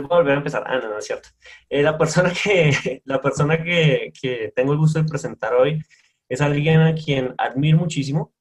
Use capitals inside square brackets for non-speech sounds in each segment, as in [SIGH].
volver a empezar. Ah, no, no es cierto. Eh, la persona, que, [LAUGHS] la persona que, que tengo el gusto de presentar hoy es alguien a quien admiro muchísimo,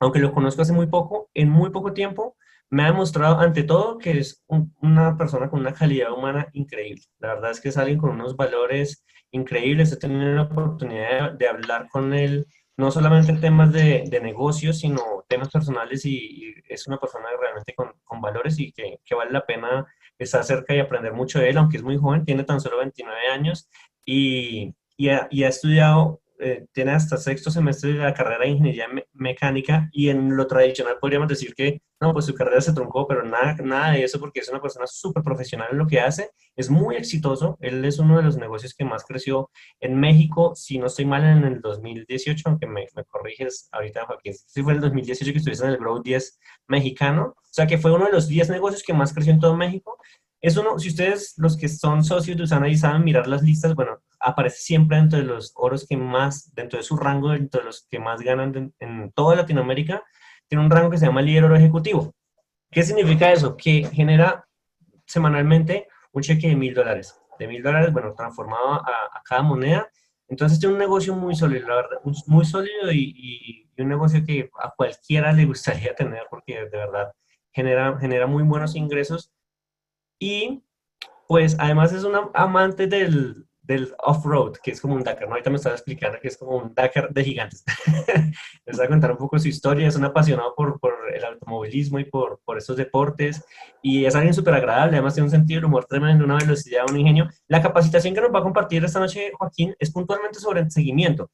aunque lo conozco hace muy poco, en muy poco tiempo me ha demostrado ante todo que es una persona con una calidad humana increíble. La verdad es que es alguien con unos valores increíbles. He tenido la oportunidad de, hablar con él, no solamente en temas de, de negocios, sino temas personales y, es una persona realmente con, con valores y que, que, vale la pena estar cerca y aprender mucho de él, aunque es muy joven, tiene tan solo 29 años y, y ha, ha estudiado eh, tiene hasta sexto semestre de la carrera de ingeniería mecánica y en lo tradicional podríamos decir que no, pues su carrera se truncó, pero nada, nada de eso porque es una persona súper profesional en lo que hace, es muy exitoso, él es uno de los negocios que más creció en México, si no estoy mal en el 2018, aunque me, me corriges ahorita Joaquín, si fue en el 2018 que estuviste en el Growth 10 mexicano, o sea que fue uno de los 10 negocios que más creció en todo México, es uno, si ustedes, los que son socios de Usana y saben mirar las listas, bueno, aparece siempre dentro de los oros que más, dentro de su rango, dentro de los que más ganan en, toda Latinoamérica, tiene un rango que se llama líder oro ejecutivo. ¿Qué significa eso? Que genera semanalmente un cheque de mil dólares. De mil dólares, bueno, transformado a, cada moneda. Entonces tiene un negocio muy sólido, la verdad, muy sólido y, un negocio que a cualquiera le gustaría [LAUGHS] tener porque de verdad genera, genera muy buenos ingresos. Y pues además es un amante del, del off-road, que es como un Dakar, ¿no? Ahorita me estaba explicando que es como un Dakar de gigantes. [LAUGHS] Les voy a contar un poco su historia, es un apasionado por, por el automovilismo y por, por estos deportes, y es alguien súper agradable, además tiene un sentido de humor tremendo, una velocidad, un ingenio. La capacitación que nos va a compartir esta noche Joaquín es puntualmente sobre el seguimiento.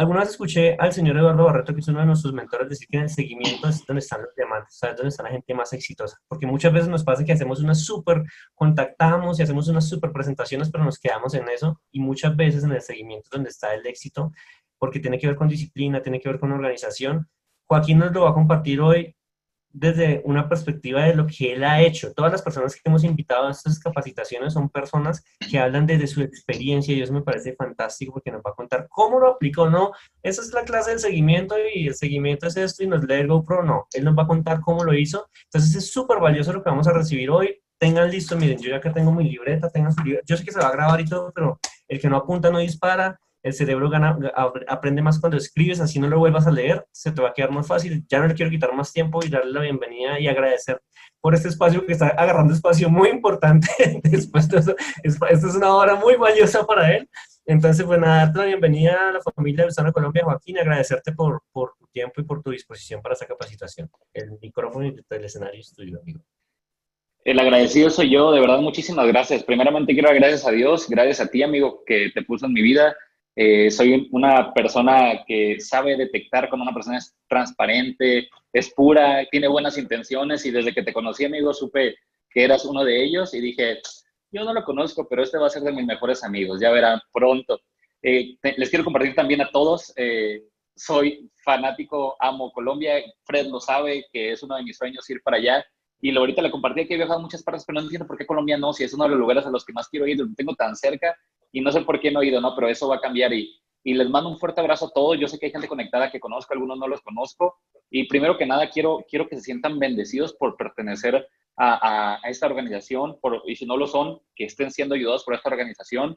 Alguna escuché al señor Eduardo Barreto, que es uno de nuestros mentores, decir que en el seguimiento es donde están los diamantes, ¿sabes? Donde está la gente más exitosa. Porque muchas veces nos pasa que hacemos una súper, contactamos y hacemos unas súper presentaciones, pero nos quedamos en eso. Y muchas veces en el seguimiento es donde está el éxito, porque tiene que ver con disciplina, tiene que ver con organización. Joaquín nos lo va a compartir hoy desde una perspectiva de lo que él ha hecho. Todas las personas que hemos invitado a estas capacitaciones son personas que hablan desde su experiencia y eso me parece fantástico porque nos va a contar cómo lo aplicó, no, esa es la clase del seguimiento y el seguimiento es esto y nos lee el GoPro, no, él nos va a contar cómo lo hizo. Entonces es súper valioso lo que vamos a recibir hoy. Tengan listo, miren, yo ya que tengo mi libreta, tengan su libreta, yo sé que se va a grabar y todo, pero el que no apunta no dispara el cerebro gana, aprende más cuando escribes, así no lo vuelvas a leer, se te va a quedar más fácil. Ya no le quiero quitar más tiempo y darle la bienvenida y agradecer por este espacio que está agarrando espacio muy importante. [LAUGHS] Después de eso, es una hora muy valiosa para él. Entonces, bueno, darte la bienvenida a la familia de Usana Colombia, Joaquín, agradecerte por, por tu tiempo y por tu disposición para esta capacitación. El micrófono y el escenario es tuyo, amigo. El agradecido soy yo, de verdad, muchísimas gracias. Primeramente quiero dar gracias a Dios, gracias a ti, amigo, que te puso en mi vida, eh, soy una persona que sabe detectar cuando una persona es transparente, es pura, tiene buenas intenciones y desde que te conocí, amigo, supe que eras uno de ellos y dije, yo no lo conozco, pero este va a ser de mis mejores amigos, ya verán pronto. Eh, les quiero compartir también a todos, eh, soy fanático, amo Colombia, Fred lo sabe, que es uno de mis sueños ir para allá. Y ahorita le compartí que he viajado a muchas partes, pero no entiendo por qué Colombia no, si es uno de los lugares a los que más quiero ir, lo tengo tan cerca y no sé por qué no he ido, ¿no? Pero eso va a cambiar y, y les mando un fuerte abrazo a todos. Yo sé que hay gente conectada que conozco, algunos no los conozco. Y primero que nada, quiero, quiero que se sientan bendecidos por pertenecer a, a, esta organización, por, y si no lo son, que estén siendo ayudados por esta organización.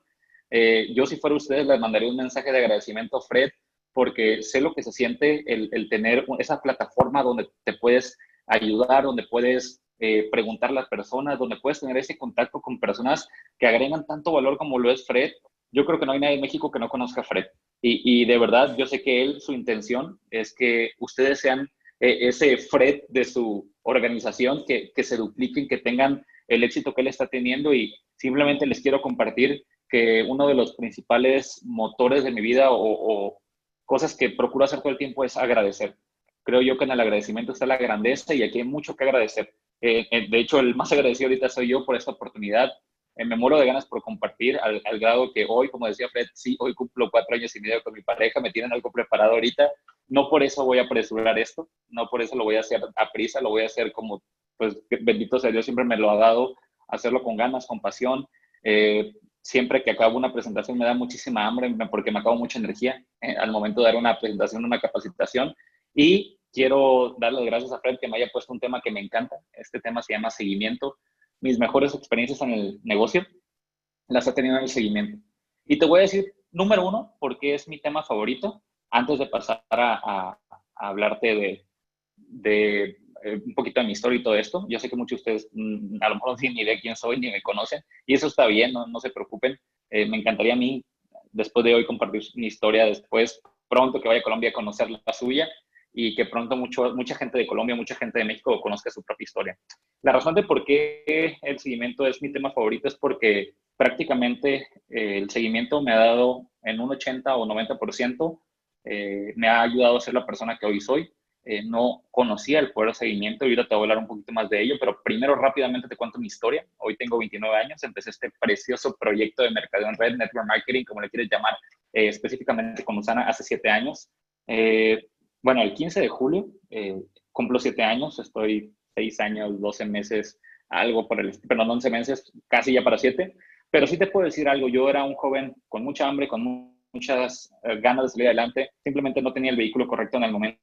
Eh, yo si fuera ustedes, les mandaría un mensaje de agradecimiento a Fred, porque sé lo que se siente el, el tener esa plataforma donde te puedes ayudar, donde puedes eh, preguntar a las personas, donde puedes tener ese contacto con personas que agregan tanto valor como lo es Fred. Yo creo que no hay nadie en México que no conozca a Fred. Y, de verdad, yo sé que él, su intención es que ustedes sean eh, ese Fred de su organización, que, que se dupliquen, que tengan el éxito que él está teniendo. Y simplemente les quiero compartir que uno de los principales motores de mi vida o, o cosas que procuro hacer todo el tiempo es agradecer. Creo yo que en el agradecimiento está la grandeza y aquí hay mucho que agradecer. Eh, eh, de hecho, el más agradecido ahorita soy yo por esta oportunidad. Eh, me muero de ganas por compartir al, grado que hoy, como decía Fred, sí, hoy cumplo cuatro años y medio con mi pareja, me tienen algo preparado ahorita. No por eso voy a apresurar esto, no por eso lo voy a hacer a prisa, lo voy a hacer como, pues, bendito sea Dios, siempre me lo ha dado, hacerlo con ganas, con pasión. siempre que acabo una presentación me da muchísima hambre porque me acabo mucha energía al momento de dar una presentación, una capacitación. Y quiero darle las gracias a Fred que me haya puesto un tema que me encanta. Este tema se llama seguimiento. mis mejores experiencias en el negocio las he tenido en el seguimiento. Y te voy a decir, número uno, porque es mi tema favorito, antes de pasar a, hablarte de, de eh, un poquito de mi historia y todo esto. Yo sé que muchos de ustedes mm, a lo mejor no tienen ni idea quién soy ni me conocen, y eso está bien, no, no se preocupen. Eh, me encantaría a mí, después de hoy, compartir mi historia después, pronto que vaya a Colombia a conocer la suya y que pronto mucho, mucha gente de Colombia, mucha gente de México conozca su propia historia. La razón de por qué el seguimiento es mi tema favorito es porque prácticamente eh, el seguimiento me ha dado en un 80 o 90%, eh, me ha ayudado a ser la persona que hoy soy. Eh, no conocía el poder de seguimiento y ahorita te voy a hablar un poquito más de ello, pero primero rápidamente te cuento mi historia. Hoy tengo 29 años, empecé este precioso proyecto de mercadeo en red, network marketing, como le quieres llamar, específicamente con Usana hace 7 años. Bueno, el 15 de julio cumplo 7 años, estoy 6 años, 12 meses, algo por el, perdón, 11 meses, casi ya para 7. Pero sí te puedo decir algo, yo era un joven con mucha hambre, con muchas eh, ganas de salir adelante, simplemente no tenía el vehículo correcto en el momento.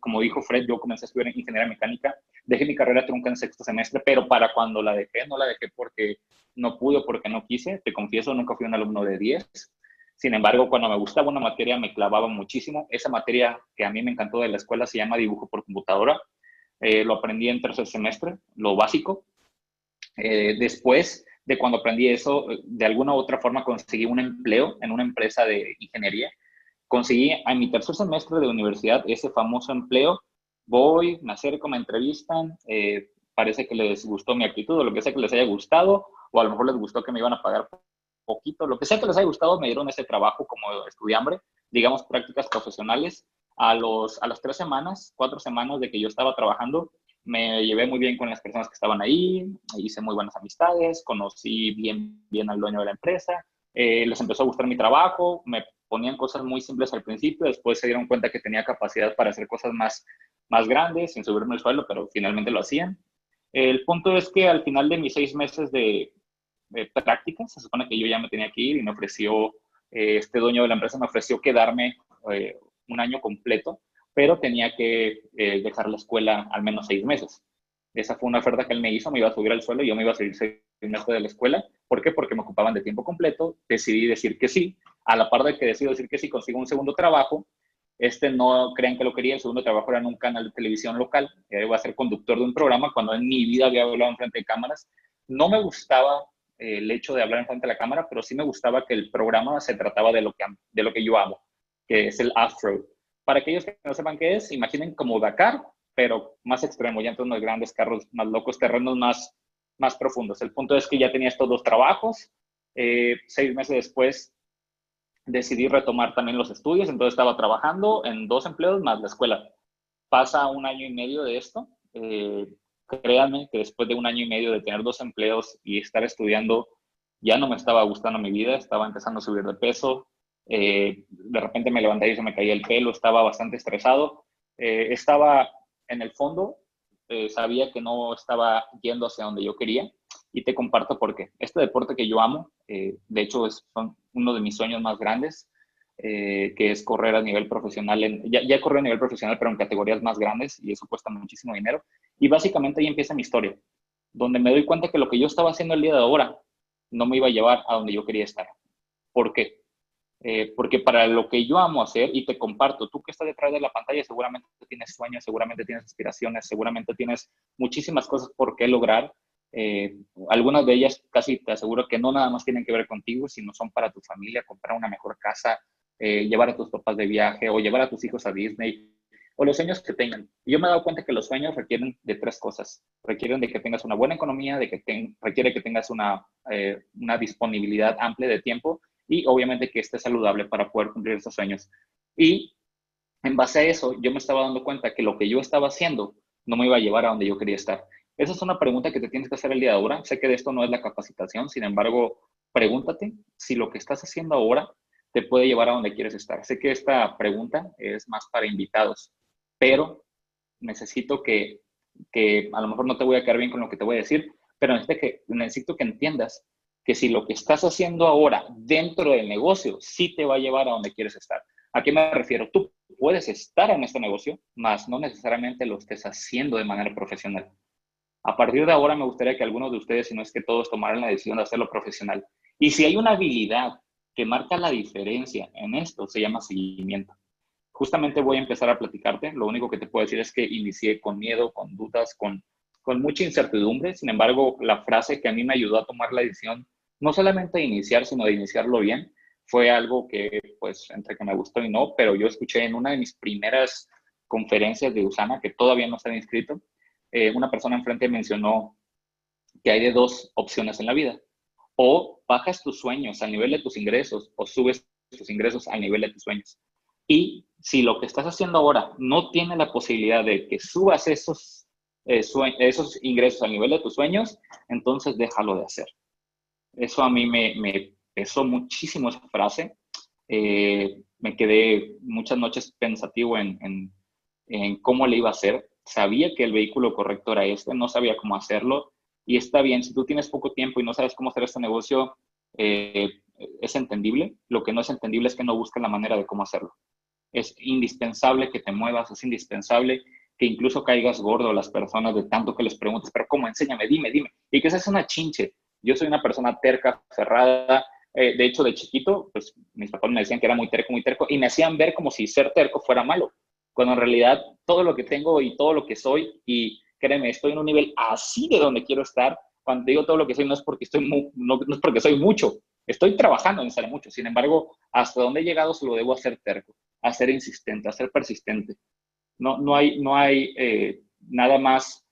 Como dijo Fred, yo comencé a estudiar en ingeniería mecánica, dejé mi carrera trunca en sexto semestre, pero para cuando la dejé, no la dejé porque no pude, porque no quise, te confieso, nunca fui un alumno de 10. Sin embargo, cuando me gustaba una materia, me clavaba muchísimo. Esa materia que a mí me encantó de la escuela se llama dibujo por computadora. Eh, lo aprendí en tercer semestre, lo básico. Eh, después de cuando aprendí eso, de alguna u otra forma conseguí un empleo en una empresa de ingeniería. Conseguí en mi tercer semestre de universidad ese famoso empleo. Voy, me acerco, me entrevistan, eh, parece que les gustó mi actitud o lo que sea que les haya gustado, o a lo mejor les gustó que me iban a pagar poquito, lo que sea que les haya gustado, me dieron ese trabajo como estudiambre, digamos prácticas profesionales. A, los, a las tres semanas, cuatro semanas de que yo estaba trabajando, me llevé muy bien con las personas que estaban ahí, hice muy buenas amistades, conocí bien, bien al dueño de la empresa, eh, les empezó a gustar mi trabajo, me ponían cosas muy simples al principio, después se dieron cuenta que tenía capacidad para hacer cosas más, más grandes sin subirme el suelo, pero finalmente lo hacían. El punto es que al final de mis seis meses de, práctica, se supone que yo ya me tenía que ir y me ofreció, eh, este dueño de la empresa me ofreció quedarme eh, un año completo pero tenía que eh, dejar la escuela al menos seis meses. Esa fue una oferta que él me hizo, me iba a subir al suelo y yo me iba a seguir seis meses de la escuela. ¿Por qué? Porque me ocupaban de tiempo completo. Decidí decir que sí. A la par de que decido decir que sí, consigo un segundo trabajo. Este no crean que lo quería. El segundo trabajo era en un canal de televisión local. Iba a ser conductor de un programa cuando en mi vida había hablado en frente de cámaras. No me gustaba eh, el hecho de hablar en frente de la cámara, pero sí me gustaba que el programa se trataba de lo que, de lo que yo amo, que es el afro para aquellos que no sepan qué es, imaginen como Dakar, pero más extremo, ya entonces unos grandes carros más locos, terrenos más, más profundos. El punto es que ya tenía estos dos trabajos. Eh, seis meses después decidí retomar también los estudios, entonces estaba trabajando en dos empleos más la escuela. Pasa un año y medio de esto. Eh, créanme que después de un año y medio de tener dos empleos y estar estudiando, ya no me estaba gustando mi vida, estaba empezando a subir de peso, eh, de repente me levanté y se me caía el pelo, estaba bastante estresado. Eh, estaba en el fondo, eh, sabía que no estaba yendo hacia donde yo quería y te comparto por qué. Este deporte que yo amo, de hecho es uno de mis sueños más grandes, que es correr a nivel profesional. ya, ya corrí a nivel profesional, pero en categorías más grandes y eso cuesta muchísimo dinero. Y básicamente ahí empieza mi historia, donde me doy cuenta que lo que yo estaba haciendo el día de ahora no me iba a llevar a donde yo quería estar. ¿Por qué? Eh, porque para lo que yo amo hacer y te comparto, tú que estás detrás de la pantalla seguramente tienes sueños, seguramente tienes aspiraciones, seguramente tienes muchísimas cosas por qué lograr. Eh, algunas de ellas casi te aseguro que no nada más tienen que ver contigo, sino son para tu familia, comprar una mejor casa, eh, llevar a tus papás de viaje o llevar a tus hijos a Disney o los sueños que tengan. yo me he dado cuenta que los sueños requieren de tres cosas. Requieren de que tengas una buena economía, de que requiere que tengas una, una disponibilidad amplia de tiempo y obviamente que esté saludable para poder cumplir esos sueños. Y en base a eso, yo me estaba dando cuenta que lo que yo estaba haciendo no me iba a llevar a donde yo quería estar. Esa es una pregunta que te tienes que hacer el día de ahora. Sé que de esto no es la capacitación, sin embargo, pregúntate si lo que estás haciendo ahora te puede llevar a donde quieres estar. Sé que esta pregunta es más para invitados, pero necesito que, que a lo mejor no te voy a quedar bien con lo que te voy a decir, pero necesito que, necesito que entiendas que si lo que estás haciendo ahora dentro del negocio sí te va a llevar a donde quieres estar. ¿A qué me refiero? Tú puedes estar en este negocio, más no necesariamente lo estés haciendo de manera profesional. A partir de ahora me gustaría que algunos de ustedes, si no es que todos, tomaran la decisión de hacerlo profesional. Y si hay una habilidad que marca la diferencia en esto, se llama seguimiento. Justamente voy a empezar a platicarte. Lo único que te puedo decir es que inicié con miedo, con dudas, con, con mucha incertidumbre. Sin embargo, la frase que a mí me ayudó a tomar la decisión, no solamente de iniciar, sino de iniciarlo bien, fue algo que, pues, entre que me gustó y no, pero yo escuché en una de mis primeras conferencias de Usana, que todavía no están inscrito, eh, una persona enfrente mencionó que hay de dos opciones en la vida. O bajas tus sueños al nivel de tus ingresos o subes tus ingresos al nivel de tus sueños. Y si lo que estás haciendo ahora no tiene la posibilidad de que subas esos, eh, esos ingresos al nivel de tus sueños, entonces déjalo de hacer. Eso a mí me, me pesó muchísimo esa frase. Eh, me quedé muchas noches pensativo en, en, en, cómo le iba a hacer. Sabía que el vehículo correcto era este, no sabía cómo hacerlo. Y está bien, si tú tienes poco tiempo y no sabes cómo hacer este negocio, eh, es entendible. Lo que no es entendible es que no busques la manera de cómo hacerlo. Es indispensable que te muevas, es indispensable que incluso caigas gordo a las personas de tanto que les preguntes, pero ¿cómo? Enséñame, dime, dime. Y que es una chinche. Yo soy una persona terca, cerrada. Eh, de hecho, de chiquito, pues mis papás me decían que era muy terco, muy terco, y me hacían ver como si ser terco fuera malo, cuando en realidad todo lo que tengo y todo lo que soy, y créeme, estoy en un nivel así de donde quiero estar. Cuando digo todo lo que soy, no es porque, estoy no, no es porque soy mucho, estoy trabajando en ser mucho. Sin embargo, hasta donde he llegado se lo debo hacer terco a ser insistente, a ser persistente. No, no hay, no hay eh, nada, más,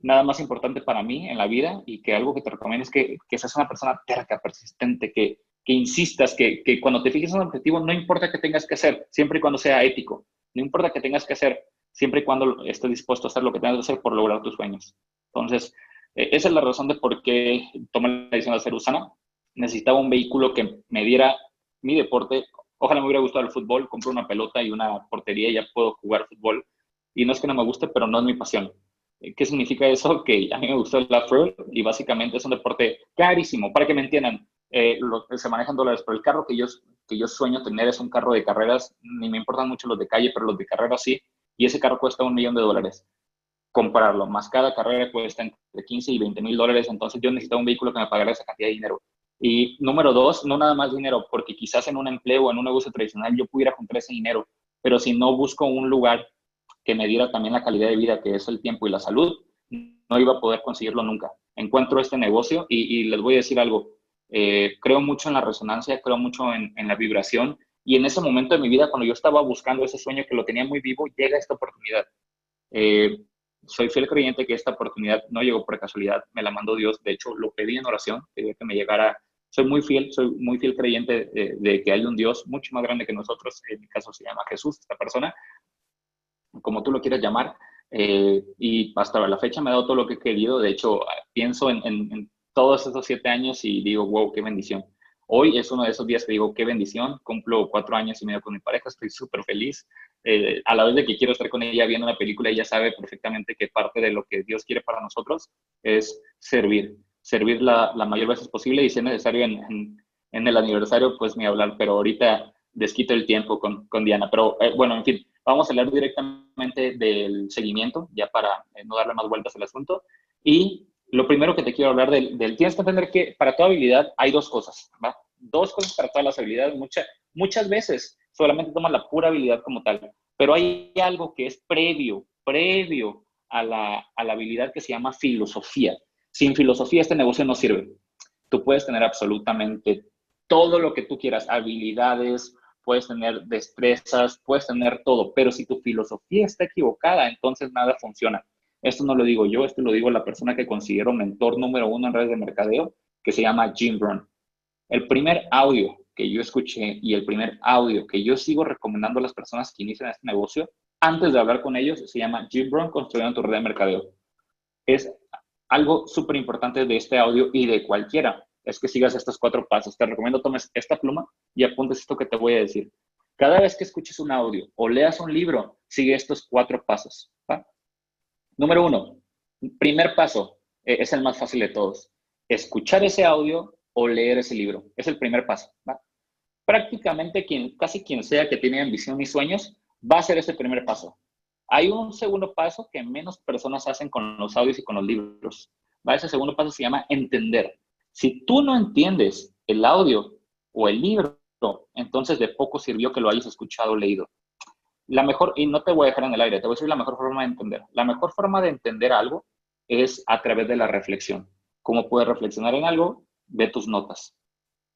nada más importante para mí en la vida y que algo que te recomiendo es que, que seas una persona terca, persistente, que, que insistas, que, que cuando te fijes en un objetivo, no importa qué tengas que hacer, siempre y cuando sea ético, no importa qué tengas que hacer, siempre y cuando estés dispuesto a hacer lo que tengas que hacer por lograr tus sueños. Entonces, eh, esa es la razón de por qué tomé la decisión de hacer Usana. Necesitaba un vehículo que me diera mi deporte Ojalá me hubiera gustado el fútbol, compro una pelota y una portería y ya puedo jugar fútbol. Y no es que no me guste, pero no es mi pasión. ¿Qué significa eso? [LAUGHS] Que a mí me gustó el off y básicamente es un deporte carísimo. Para que me entiendan, eh, se manejan dólares, pero el carro que yo, que yo sueño tener es un carro de carreras. Ni me importan mucho los de calle, pero los de carreras sí. Y ese carro cuesta un millón de dólares. Comprarlo, más cada carrera cuesta entre 15 y 20 mil dólares. Entonces yo necesitaba un vehículo que me pagara esa cantidad de dinero. Y número dos, no nada más dinero, porque quizás en un empleo o en un negocio tradicional yo pudiera juntar ese dinero, pero si no busco un lugar que me diera también la calidad de vida, que es el tiempo y la salud, no iba a poder conseguirlo nunca. Encuentro este negocio y, les voy a decir algo, eh, creo mucho en la resonancia, creo mucho en, la vibración y en ese momento de mi vida, cuando yo estaba buscando ese sueño que lo tenía muy vivo, llega esta oportunidad. Eh, soy fiel creyente que esta oportunidad no llegó por casualidad, me la mandó Dios, de hecho lo pedí en oración, que me llegara soy muy fiel, soy muy fiel creyente de, que hay un Dios mucho más grande que nosotros, en mi caso se llama Jesús, esta persona, como tú lo quieras llamar, eh, y hasta la fecha me ha dado todo lo que he querido, de hecho pienso en, todos esos siete años y digo, wow, qué bendición. Hoy es uno de esos días que digo, qué bendición, cumplo cuatro años y medio con mi pareja, estoy súper feliz. Eh, a la vez de que quiero estar con ella viendo una película, ella sabe perfectamente que parte de lo que Dios quiere para nosotros es servir servir la, la mayor veces posible y si es necesario en, en, el aniversario, pues ni hablar, pero ahorita desquito el tiempo con, con Diana. Pero eh, bueno, en fin, vamos a hablar directamente del seguimiento, ya para eh, no darle más vueltas al asunto. Y lo primero que te quiero hablar del, del, tienes que entender que para toda habilidad hay dos cosas, ¿va? Dos cosas para todas las habilidades. Mucha, muchas veces solamente tomas la pura habilidad como tal, pero hay algo que es previo, previo a la, a la habilidad que se llama filosofía. Sin filosofía este negocio no sirve. Tú puedes tener absolutamente todo lo que tú quieras, habilidades, puedes tener destrezas, puedes tener todo, pero si tu filosofía está equivocada, entonces nada funciona. Esto no lo digo yo, esto lo digo la persona que considero mentor número uno en redes de mercadeo, que se llama Jim Brown. El primer audio que yo escuché y el primer audio que yo sigo recomendando a las personas que inician este negocio, antes de hablar con ellos, se llama Jim Brown Construyendo tu red de mercadeo. Es algo súper importante de este audio y de cualquiera es que sigas estos cuatro pasos. Te recomiendo tomes esta pluma y apuntes esto que te voy a decir. Cada vez que escuches un audio o leas un libro, sigue estos cuatro pasos. Número uno, primer paso, eh, es el más fácil de todos. Escuchar ese audio o leer ese libro. Es el primer paso. Prácticamente quien, casi quien sea que tiene ambición y sueños, va a hacer ese primer paso. Hay un segundo paso que menos personas hacen con los audios y con los libros. ¿va? Ese segundo paso se llama entender. Si tú no entiendes el audio o el libro, entonces de poco sirvió que lo hayas escuchado o leído. La mejor, y no te voy a dejar en el aire, te voy a decir la mejor forma de entender. La mejor forma de entender algo es a través de la reflexión. ¿Cómo puedes reflexionar en algo? De tus notas.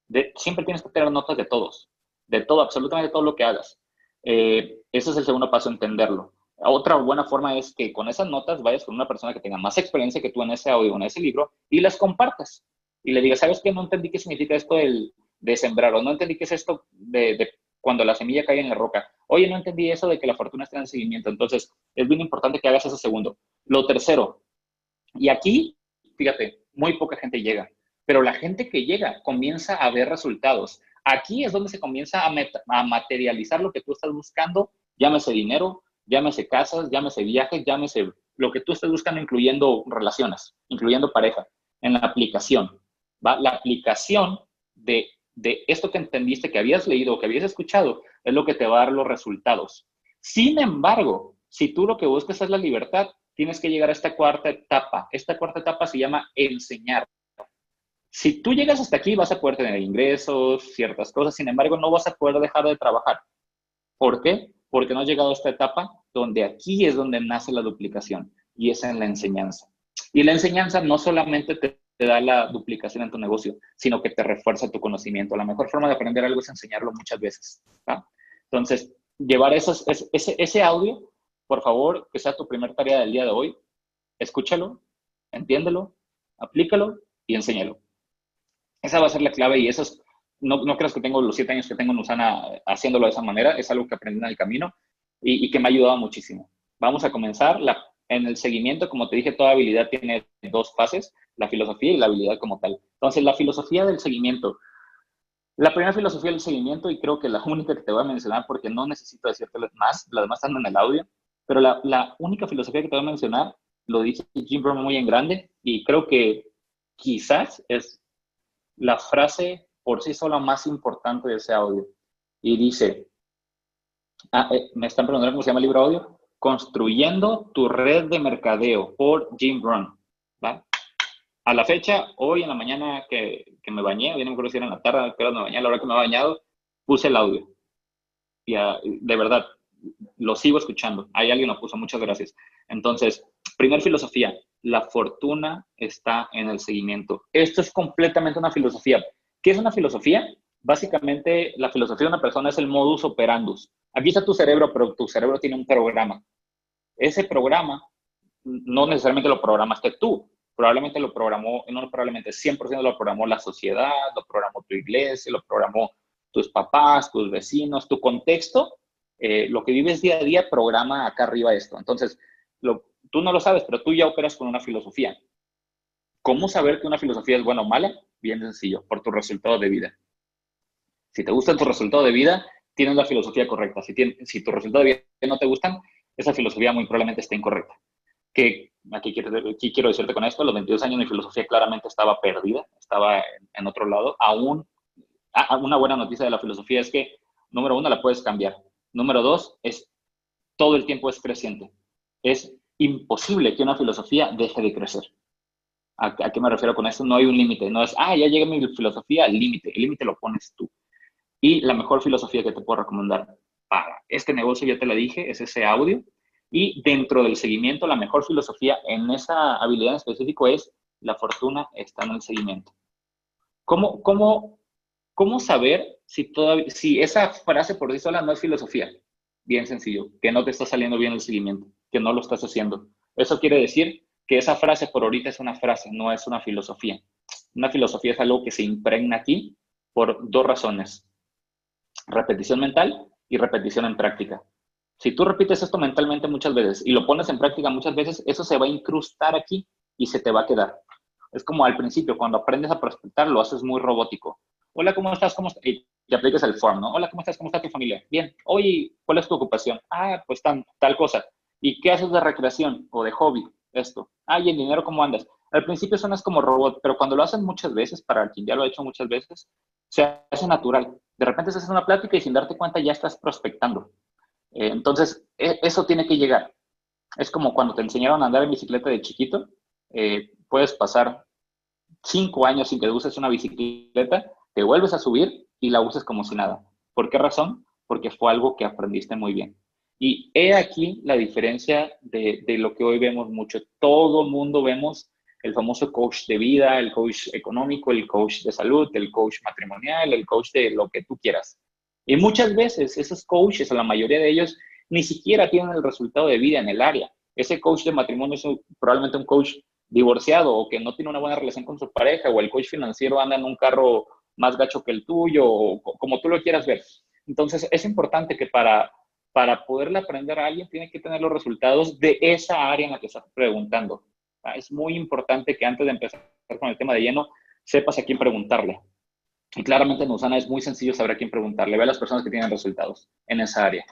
De, siempre tienes que tener notas de todos, de todo, absolutamente todo lo que hagas. Eh, ese es el segundo paso, entenderlo. Otra buena forma es que con esas notas vayas con una persona que tenga más experiencia que tú en ese audio, en ese libro, y las compartas. Y le digas, ¿sabes qué? No entendí qué significa esto del, de sembrar, o no entendí qué es esto de, cuando la semilla cae en la roca. Oye, no entendí eso de que la fortuna está en seguimiento. Entonces, es bien importante que hagas ese segundo. Lo tercero, y aquí, fíjate, muy poca gente llega, pero la gente que llega comienza a ver resultados. Aquí es donde se comienza a materializar lo que tú estás buscando, llámese dinero, llámese casas, llámese viajes, llámese lo que tú estés buscando, incluyendo relaciones, incluyendo pareja, en la aplicación. ¿va? La aplicación de, de esto que entendiste, que habías leído o que habías escuchado, es lo que te va a dar los resultados. Sin embargo, si tú lo que buscas es la libertad, tienes que llegar a esta cuarta etapa. Esta cuarta etapa se llama enseñar. Si tú llegas hasta aquí, vas a poder tener ingresos, ciertas cosas, sin embargo, no vas a poder dejar de trabajar. ¿Por qué? Porque no has llegado a esta etapa donde aquí es donde nace la duplicación y es en la enseñanza. Y la enseñanza no solamente te, da la duplicación en tu negocio, sino que te refuerza tu conocimiento. La mejor forma de aprender algo es enseñarlo muchas veces. Entonces, llevar esos, ese, ese audio por favor, que sea tu primera tarea del día de hoy, escúchalo, entiéndelo, aplícalo y enséñalo. Esa va a ser la clave y eso es, no, no creas que tengo los siete años que tengo en Usana haciéndolo de esa manera, es algo que aprendí en el camino y, que me ha ayudado muchísimo. Vamos a comenzar. En el seguimiento, como te dije, toda habilidad tiene dos fases, la filosofía y la habilidad como tal. Entonces, la filosofía del seguimiento. La primera filosofía del seguimiento, y creo que la [LAUGHS] única que te voy a mencionar porque no necesito decirte más, las demás están en el audio, pero la, la, única filosofía que te voy a mencionar lo dice Jim Brown muy en grande y creo que quizás es la frase por sí sola más importante de ese audio. Y dice, ah, eh, me están preguntando cómo se llama el libro audio, Construyendo tu red de mercadeo por Jim Brown. A la fecha, hoy en la mañana que, que me bañé, no me acuerdo si era en la tarde, pero me bañé, a la hora que me he bañado, puse el audio. Y de verdad, lo sigo escuchando. Ahí alguien lo puso, muchas gracias. Entonces, primer filosofía, la fortuna está en el seguimiento. Esto es completamente una filosofía. ¿Qué es una filosofía? Básicamente, la filosofía de una persona es el modus operandus. Aquí está tu cerebro, pero tu cerebro tiene un programa. Ese programa no necesariamente lo programaste tú, probablemente lo programó, no probablemente 100% lo programó la sociedad, lo programó tu iglesia, lo programó tus papás, tus vecinos, tu contexto eh, lo que vives día a día programa acá arriba esto. Entonces, tú no lo sabes, pero tú ya operas con una filosofía. ¿Cómo saber que una filosofía es buena o mala? Bien sencillo, por tu resultado de vida. Si te gusta tu resultado de vida, tienes la filosofía correcta. Si, si tu resultado de vida no te gustan, esa filosofía muy probablemente está incorrecta. Que aquí quiero, aquí quiero decirte con esto, a los 22 años mi filosofía claramente estaba perdida, estaba en, otro lado. Aún, una buena noticia de la filosofía es que, número uno, la puedes cambiar. Número dos, es todo el tiempo es creciente. Es imposible que una filosofía deje de crecer. ¿A, qué me refiero con esto? No hay un límite. No es, ah, ya llega mi filosofía límite. El límite lo pones tú. Y la mejor filosofía que te puedo recomendar para este negocio, ya te la dije, es ese audio. Y dentro del seguimiento, la mejor filosofía en esa habilidad en específico es la fortuna está en el seguimiento. ¿Cómo, cómo, cómo saber si, todavía, si esa frase por sí sola no es filosofía. Bien sencillo, que no te está saliendo bien el seguimiento, que no lo estás haciendo. Eso quiere decir que esa frase por ahorita es una frase, no es una filosofía. Una filosofía es algo que se impregna aquí por dos razones. Repetición mental y repetición en práctica. Si tú repites esto mentalmente muchas veces y lo pones en práctica muchas veces, eso se va a incrustar aquí y se te va a quedar. Es como al principio, cuando aprendes a prospectar, lo haces muy robótico. Hola, ¿cómo estás? ¿Cómo estás? y apliques el form, ¿no? Hola, ¿cómo estás? ¿Cómo está tu familia? Bien. Oye, ¿cuál es tu ocupación? Ah, pues tan, tal cosa. ¿Y qué haces de recreación o de hobby? Esto. Ah, ¿y el dinero cómo andas? Al principio suenas como robot, pero cuando lo hacen muchas veces, para quien ya lo ha hecho muchas veces, se hace natural. De repente se hace una plática y sin darte cuenta ya estás prospectando. Eh, entonces, e, eso tiene que llegar. es como cuando te enseñaron a andar en bicicleta de chiquito, eh, puedes pasar cinco años sin que uses una bicicleta, te vuelves a subir y la uses como si nada. ¿Por qué razón? Porque fue algo que aprendiste muy bien. Y he aquí la diferencia de, de lo que hoy vemos mucho. Todo mundo vemos el famoso coach de vida, el coach económico, el coach de salud, el coach matrimonial, el coach de lo que tú quieras. Y muchas veces esos coaches, la mayoría de ellos, ni siquiera tienen el resultado de vida en el área. Ese coach de matrimonio es probablemente un coach divorciado o que no tiene una buena relación con su pareja o el coach financiero anda en un carro más gacho que el tuyo o como tú lo quieras ver. Entonces es importante que para, para poderle aprender a alguien tiene que tener los resultados de esa área en la que estás preguntando. Es muy importante que antes de empezar con el tema de lleno sepas a quién preguntarle. Y claramente en Usana es muy sencillo saber a quién preguntarle. Ve a las personas que tienen resultados en esa área.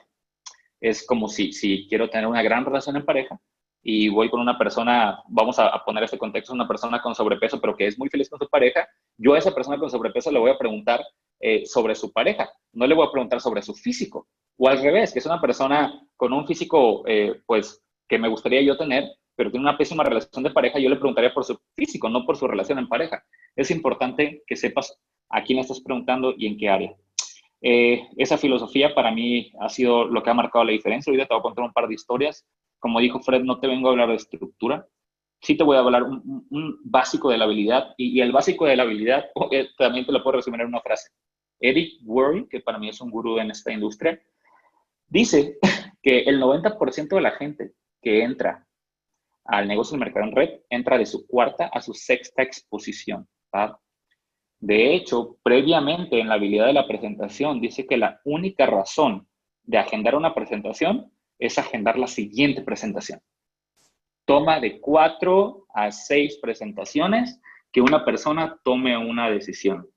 Es como si, si quiero tener una gran relación en pareja, y voy con una persona, vamos a, poner este contexto, una persona con sobrepeso, pero que es muy feliz con su pareja, yo a esa persona con sobrepeso le voy a preguntar eh, sobre su pareja, no le voy a preguntar sobre su físico. O al revés, que es una persona con un físico, eh, pues, que me gustaría yo tener, pero tiene una pésima relación de pareja, yo le preguntaría por su físico, no por su relación en pareja. Es importante que sepas a quién estás preguntando y en qué área. Eh, esa filosofía para mí ha sido lo que ha marcado la diferencia. Ahorita te voy a contar un par de historias como dijo Fred, no te vengo a hablar de estructura, sí te voy a hablar un, un básico de la habilidad y, el básico de la habilidad [LAUGHS] eh, también te lo puedo resumir en una frase. Eric Worre, que para mí es un gurú en esta industria, dice [LAUGHS] que el 90% de la gente que entra al negocio del mercado en red entra de su cuarta a su sexta exposición. De hecho, previamente en la habilidad de la presentación dice que la única razón de agendar una presentación es agendar la siguiente presentación. Toma de cuatro a seis presentaciones que una persona tome una decisión.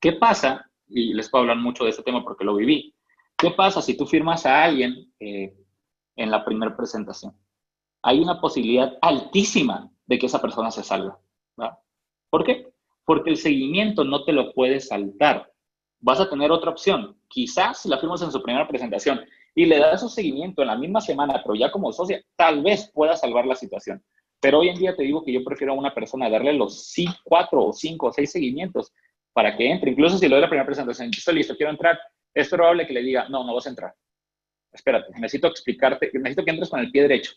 ¿Qué pasa? Y les puedo hablar mucho de este tema porque lo viví. ¿Qué pasa si tú firmas a alguien eh, en la primera presentación? Hay una posibilidad altísima de que esa persona se salga. ¿Por qué? Porque el seguimiento no te lo puedes saltar. Vas a tener otra opción. Quizás si la firmas en su primera presentación y le das su seguimiento en la misma semana, pero ya como socia, tal vez pueda salvar la situación. Pero hoy en día te digo que yo prefiero a una persona darle los cuatro o cinco o seis seguimientos para que entre. Incluso si lo doy la primera presentación, estoy listo, quiero entrar, es probable que le diga, no, no vas a entrar. Espérate, necesito explicarte, necesito que entres con el pie derecho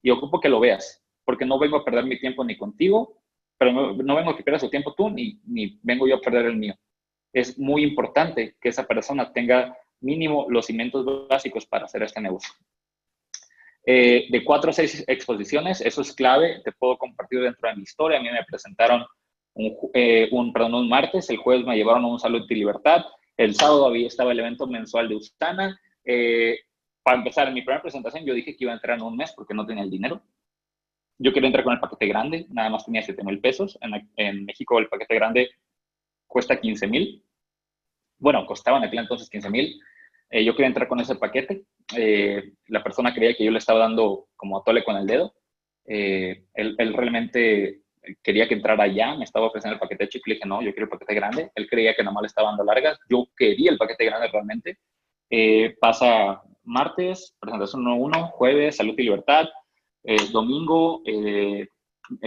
y ocupo que lo veas, porque no vengo a perder mi tiempo ni contigo, pero no, vengo a que pierdas su tiempo tú, ni, ni vengo yo a perder el mío. Es muy importante que esa persona tenga mínimo los cimientos básicos para hacer este negocio. Eh, de cuatro a seis exposiciones, eso es clave, te puedo compartir dentro de mi historia. A mí me presentaron un, eh, un, perdón, un martes, el jueves me llevaron a un Salud y Libertad, el sábado había estaba el evento mensual de Ustana. Eh, para empezar, en mi primera presentación yo dije que iba a entrar en un mes porque no tenía el dinero. Yo quería entrar con el paquete grande, nada más tenía 7 mil pesos. En, México el paquete grande cuesta 15 mil bueno, costaba en aquel entonces 15 mil. Eh, yo quería entrar con ese paquete. Eh, la persona creía que yo le estaba dando como a tole con el dedo. Eh, él, realmente quería que entrara ya, me estaba ofreciendo el paquete chico le dije, no, yo quiero el paquete grande. Él creía que nomás le estaba dando largas. Yo quería el paquete grande realmente. pasa martes, presentación 1-1, jueves, salud y libertad. domingo, el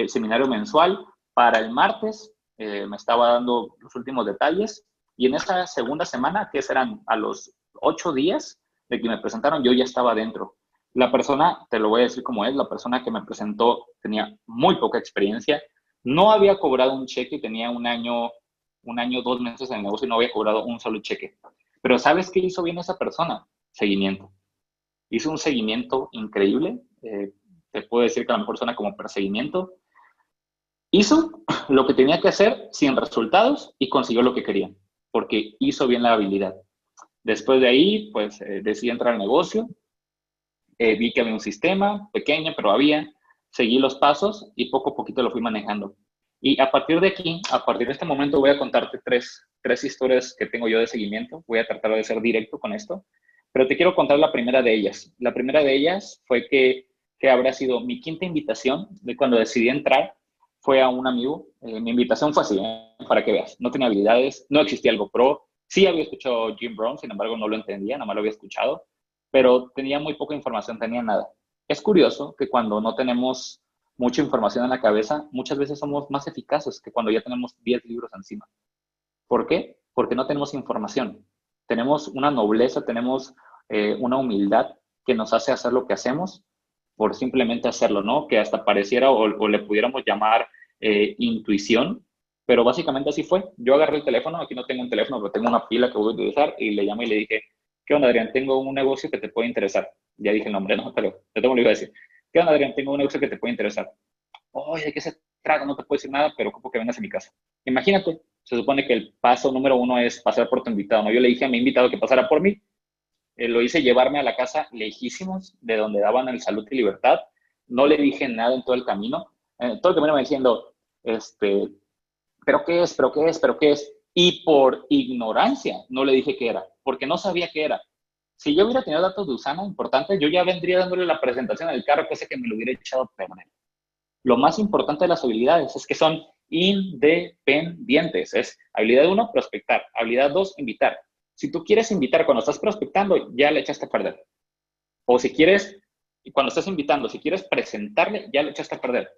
seminario mensual. Para el martes, me estaba dando los últimos detalles y en esa segunda semana, que serán a los ocho días de que me presentaron, yo ya estaba dentro. La persona, te lo voy a decir como es, la persona que me presentó tenía muy poca experiencia, no había cobrado un cheque, tenía un año, un año, dos meses en el negocio y no había cobrado un solo cheque. Pero ¿sabes qué hizo bien esa persona? Seguimiento. Hizo un seguimiento increíble. Eh, te puedo decir que a la mejor suena como perseguimiento. Hizo lo que tenía que hacer sin resultados y consiguió lo que quería porque hizo bien la habilidad. Después de ahí, pues eh, decidí entrar al negocio, eh, vi que había un sistema pequeño, pero había, seguí los pasos y poco a poquito lo fui manejando. Y a partir de aquí, a partir de este momento, voy a contarte tres, tres historias que tengo yo de seguimiento. Voy a tratar de ser directo con esto, pero te quiero contar la primera de ellas. La primera de ellas fue que, que habrá sido mi quinta invitación de cuando decidí entrar fue a un amigo. Eh, mi invitación fue así, ¿eh? para que veas. No tenía habilidades, no existía algo pro. Sí había escuchado Jim Brown, sin embargo no lo entendía, nada más lo había escuchado, pero tenía muy poca información, tenía nada. es curioso que cuando no tenemos mucha información en la cabeza, muchas veces somos más eficaces que cuando ya tenemos 10 libros encima. ¿Por qué? Porque no tenemos información. Tenemos una nobleza, tenemos eh, una humildad que nos hace hacer lo que hacemos por simplemente hacerlo, ¿no? Que hasta pareciera o, le pudiéramos llamar eh, intuición, pero básicamente así fue. Yo agarré el teléfono, aquí no tengo un teléfono, pero tengo una pila que voy a utilizar y le llamé y le dije, ¿qué onda, Adrián? Tengo un negocio que te puede interesar. Ya dije el nombre, no, pero te tengo lo iba a decir. ¿Qué onda, Adrián? Tengo un negocio que te puede interesar. Oye, ¿de qué se trata? No te puedo decir nada, pero ocupo que vengas a mi casa. Imagínate, se supone que el paso número uno es pasar por tu invitado, ¿no? Yo le dije a mi invitado que pasara por mí. Eh, lo hice llevarme a la casa lejísimos de donde daban el salud y libertad. No le dije nada en todo el camino. Eh, todo el camino me diciendo, este, ¿pero qué es? ¿Pero qué es? ¿Pero qué es? Y por ignorancia no le dije qué era, porque no sabía qué era. Si yo hubiera tenido datos de Usana importantes, yo ya vendría dándole la presentación del carro, cosa que me lo hubiera echado a perder. Lo más importante de las habilidades es que son independientes. Es habilidad uno, prospectar. Habilidad dos, invitar. Si tú quieres invitar cuando estás prospectando, ya le echaste a perder. O si quieres, cuando estás invitando, si quieres presentarle, ya le echaste a perder.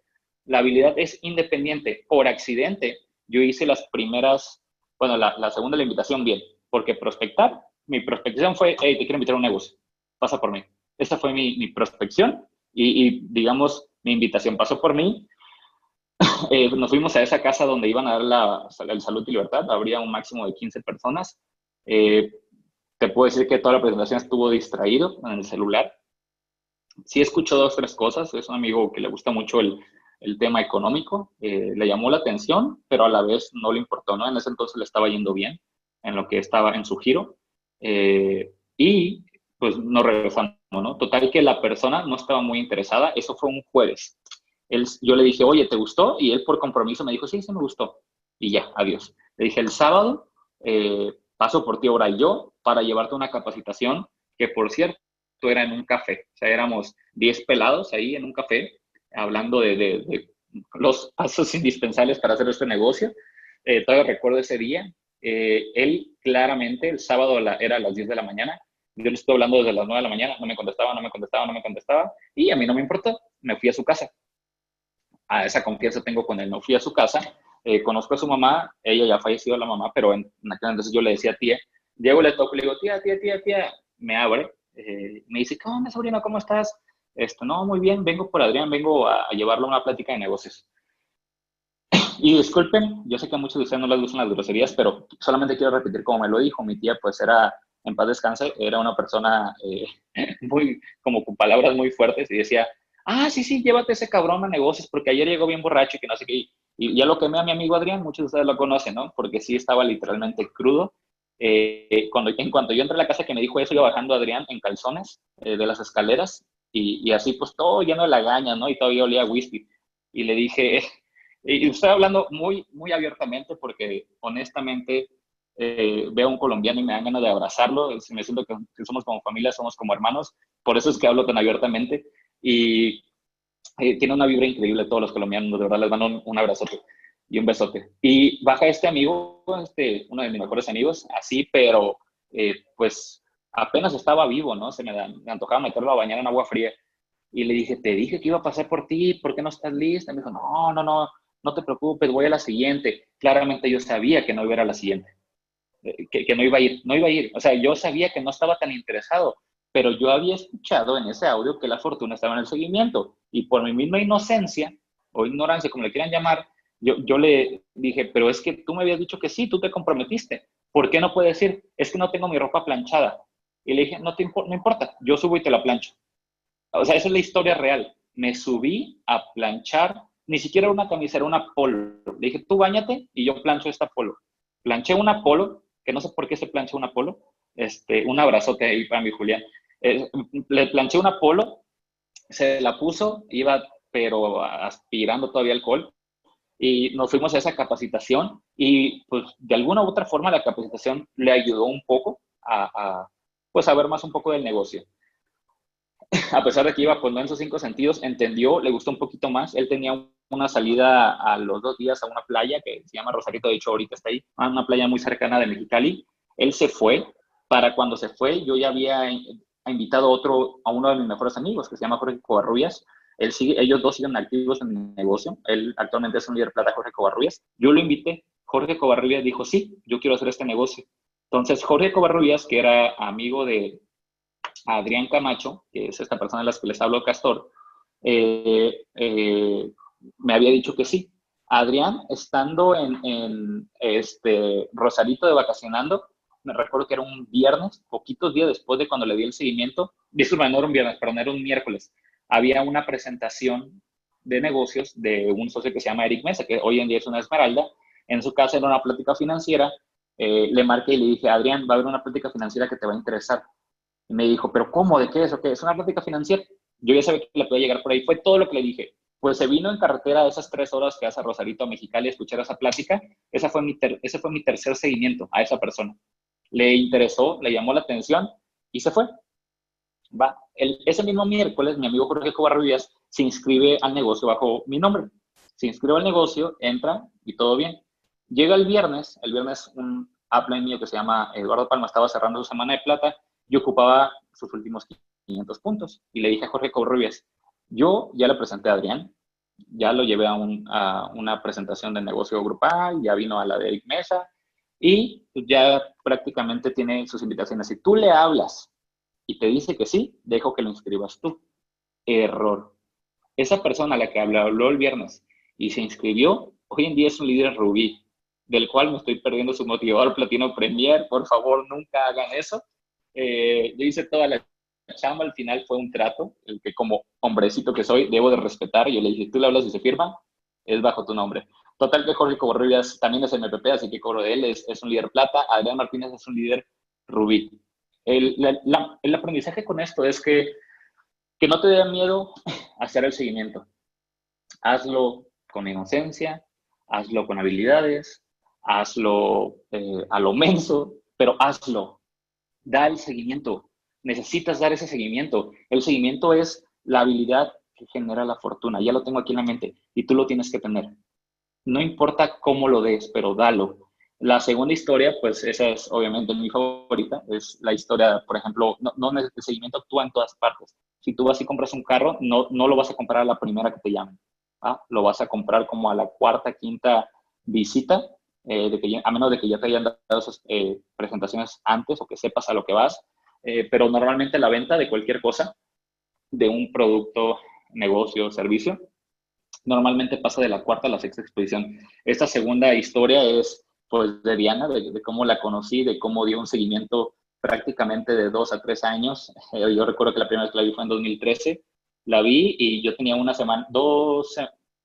La habilidad es independiente. Por accidente, yo hice las primeras, bueno, la, la segunda la invitación bien, porque prospectar mi prospección fue, hey, te quiero invitar a un negocio, pasa por mí. Esa fue mi, prospección y, digamos, mi invitación pasó por mí. [LAUGHS] Eh, nos fuimos a esa casa donde iban a dar la, el salud y libertad, habría un máximo de 15 personas. Eh, te puedo decir que toda la presentación estuvo distraído en el celular. Sí escuchó dos, tres cosas. Es un amigo que le gusta mucho el, el tema económico. Eh, le llamó la atención, pero a la vez no le importó, ¿no? En ese entonces le estaba yendo bien en lo que estaba en su giro. Eh, y pues nos regresamos, ¿no? Total que la persona no estaba muy interesada, eso fue un jueves. Él, yo le dije, oye, ¿te gustó? Y él por compromiso me dijo, sí, sí me gustó. Y ya, adiós. Le dije, el sábado eh, paso por ti ahora yo para llevarte una capacitación que, por cierto, era en un café. O sea, éramos 10 pelados ahí en un café hablando de, de, los pasos [LAUGHS] indispensables para hacer este negocio. Eh, todavía recuerdo ese día eh, él claramente el sábado era a las 10 de la mañana. Yo le estoy hablando desde las 9 de la mañana, no me contestaba, no me contestaba, no me contestaba. Y a mí no me importó, me fui a su casa. A esa confianza tengo con él, me fui a su casa. Eh, conozco a su mamá, ella ya ha fallecido la mamá, pero en, aquel entonces yo le decía tía, Diego le toco, le digo, tía, tía, tía, tía, me abre, eh, me dice, ¿qué onda, sobrino? ¿Cómo estás? Esto, no, muy bien, vengo por Adrián, vengo a, a llevarlo a una plática de negocios. Y disculpen, yo sé que a muchos de ustedes no les gustan las groserías, pero solamente quiero repetir como me lo dijo. Mi tía, pues era, en paz descanse, era una persona eh, [LAUGHS] muy, como con palabras muy fuertes y decía, ah, sí, sí, llévate ese cabrón a negocios porque ayer llegó bien borracho y que no sé qué. Y ya lo quemé a mi amigo Adrián, muchos de ustedes lo conocen, ¿no? Porque sí estaba literalmente crudo. Eh, cuando, en cuanto yo entré a la casa que me dijo eso, iba bajando Adrián en calzones eh, de las escaleras y, y, así pues todo lleno de lagaña, ¿no? Y todavía olía whisky. Y le dije, y estoy hablando muy, muy abiertamente porque honestamente eh, veo a un colombiano y me dan ganas de abrazarlo. Me siento que, somos como familia, somos como hermanos. Por eso es que hablo tan abiertamente. Y eh, tiene una vibra increíble todos los colombianos. De verdad, les mando un, abrazote y un besote. Y baja este amigo, este, uno de mis mejores amigos, así, pero eh, pues apenas estaba vivo, ¿no? Se me, me antojaba meterlo a bañar en agua fría. Y le dije, te dije que iba a pasar por ti, ¿por qué no estás lista? Me dijo, no, no, no, no te preocupes, voy a la siguiente. Claramente yo sabía que no iba a ir a la siguiente, eh, que, no iba a ir, no iba a ir. O sea, yo sabía que no estaba tan interesado, pero yo había escuchado en ese audio que la fortuna estaba en el seguimiento y por mi misma inocencia o ignorancia, como le quieran llamar, yo, yo le dije, pero es que tú me habías dicho que sí, tú te comprometiste. ¿Por qué no puedes decir? Es que no tengo mi ropa planchada. Y le dije, no, te no importa, yo subo y te la plancho. O sea, esa es la historia real. Me subí a planchar ni siquiera una camisera, una polo. Le dije, tú bañate y yo plancho esta polo. Planché una polo, que no sé por qué se plancha una polo. Este, un abrazote ahí para mi Julián. Eh, le planché una polo, se la puso, iba pero aspirando todavía alcohol y nos fuimos a esa capacitación y pues de alguna u otra forma la capacitación le ayudó un poco a, a pues a ver más un poco del negocio. [LAUGHS] a pesar de que iba en sus cinco sentidos, entendió, le gustó un poquito más. Él tenía una salida a los dos días a una playa que se llama Rosarito, de hecho ahorita está ahí, una playa muy cercana de Mexicali. Él se fue, para cuando se fue yo ya había invitado a otro, a uno de mis mejores amigos, que se llama Jorge Covarrubias. Él sigue, ellos dos siguen activos en el negocio. Él actualmente es un líder plata, Jorge Covarrubias. Yo lo invité. Jorge Covarrubias dijo, sí, yo quiero hacer este negocio. Entonces, Jorge Covarrubias, que era amigo de Adrián Camacho, que es esta persona de las que les hablo, Castor, eh, eh, me había dicho que sí. Adrián, estando en, este Rosarito de vacacionando, me recuerdo que era un viernes, poquitos días después de cuando le di el seguimiento, disculpa, no era un viernes, perdón, era un miércoles, había una presentación de negocios de un socio que se llama Eric Mesa, que hoy en día es una esmeralda. En su casa era una plática financiera. Eh, le marqué y le dije, Adrián, va a haber una plática financiera que te va a interesar. Me dijo, ¿pero cómo? ¿De qué es? ¿O qué? ¿Es una plática financiera? Yo ya sabía que le podía llegar por ahí. Fue todo lo que le dije. Pues se vino en carretera esas tres horas que hace Rosarito a Mexicali a escuchar esa plática. Esa fue mi ese fue mi tercer seguimiento a esa persona le interesó, le llamó la atención y se fue. Va. El, ese mismo miércoles, mi amigo Jorge Covarrubias se inscribe al negocio bajo mi nombre. Se inscribe al negocio, entra y todo bien. Llega el viernes, el viernes un upline mío que se llama Eduardo Palma estaba cerrando su semana de plata y ocupaba sus últimos 500 puntos. Y le dije a Jorge Covarrubias, yo ya le presenté a Adrián, ya lo llevé a, a una presentación de negocio grupal, ya vino a la de Eric Mesa, y ya prácticamente tiene sus invitaciones. Si tú le hablas y te dice que sí, dejo que lo inscribas tú. Error. Esa persona a la que habló el viernes y se inscribió, hoy en día es un líder rubí, del cual me estoy perdiendo su motivador platino premier. Por favor, nunca hagan eso. Eh, yo hice toda la chamba, al final fue un trato, el que como hombrecito que soy, debo de respetar. Yo le dije, tú le hablas y se firma, es bajo tu nombre. Total que Jorge Covarrubias también es MPP, así que cobro de él, es, un líder plata. Adrián Martínez es un líder rubí. El, aprendizaje con esto es que, que no te dé miedo [LAUGHS] hacer el seguimiento. Hazlo con inocencia, hazlo con habilidades, hazlo eh, a lo menso, pero hazlo. Da el seguimiento. Necesitas dar ese seguimiento. El seguimiento es la habilidad que genera la fortuna. Ya lo tengo aquí en la mente y tú lo tienes que tener no importa cómo lo des, pero dalo. La segunda historia, pues esa es obviamente mi favorita, es la historia, por ejemplo, no, no el seguimiento actúa en todas partes. Si tú vas y compras un carro, no, no lo vas a comprar a la primera que te llamen, ¿ah? lo vas a comprar como a la cuarta, quinta visita, eh, de que, a menos de que ya te hayan dado esas eh, presentaciones antes o que sepas a lo que vas, eh, pero normalmente la venta de cualquier cosa, de un producto, negocio, servicio, normalmente pasa de la cuarta a la sexta exposición. Esta segunda historia es pues de Diana, de, cómo la conocí, de cómo dio un seguimiento prácticamente de dos a tres años. Yo recuerdo que la primera vez que la vi fue en 2013. La vi y yo tenía una semana, dos,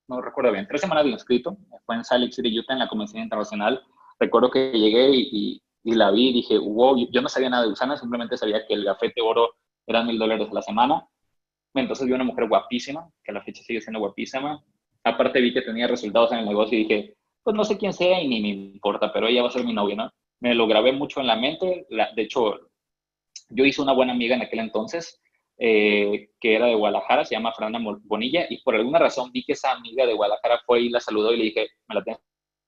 no recuerdo bien, tres semanas de inscrito. Fue en Salt Lake City, Utah, en la Convención Internacional. Recuerdo que llegué y, y, la vi y dije, wow, yo no sabía nada de Usana, simplemente sabía que el gafete oro era mil dólares a la semana entonces vi una mujer guapísima, que a la fecha sigue siendo guapísima. Aparte vi que tenía resultados en el negocio y dije, pues no sé quién sea y ni me importa, pero ella va a ser mi novia, ¿no? Me lo grabé mucho en la mente. de hecho, yo hice una buena amiga en aquel entonces, eh, que era de Guadalajara, se llama Fernanda Bonilla, y por alguna razón vi que esa amiga de Guadalajara fue y la saludó y le dije, me la tengo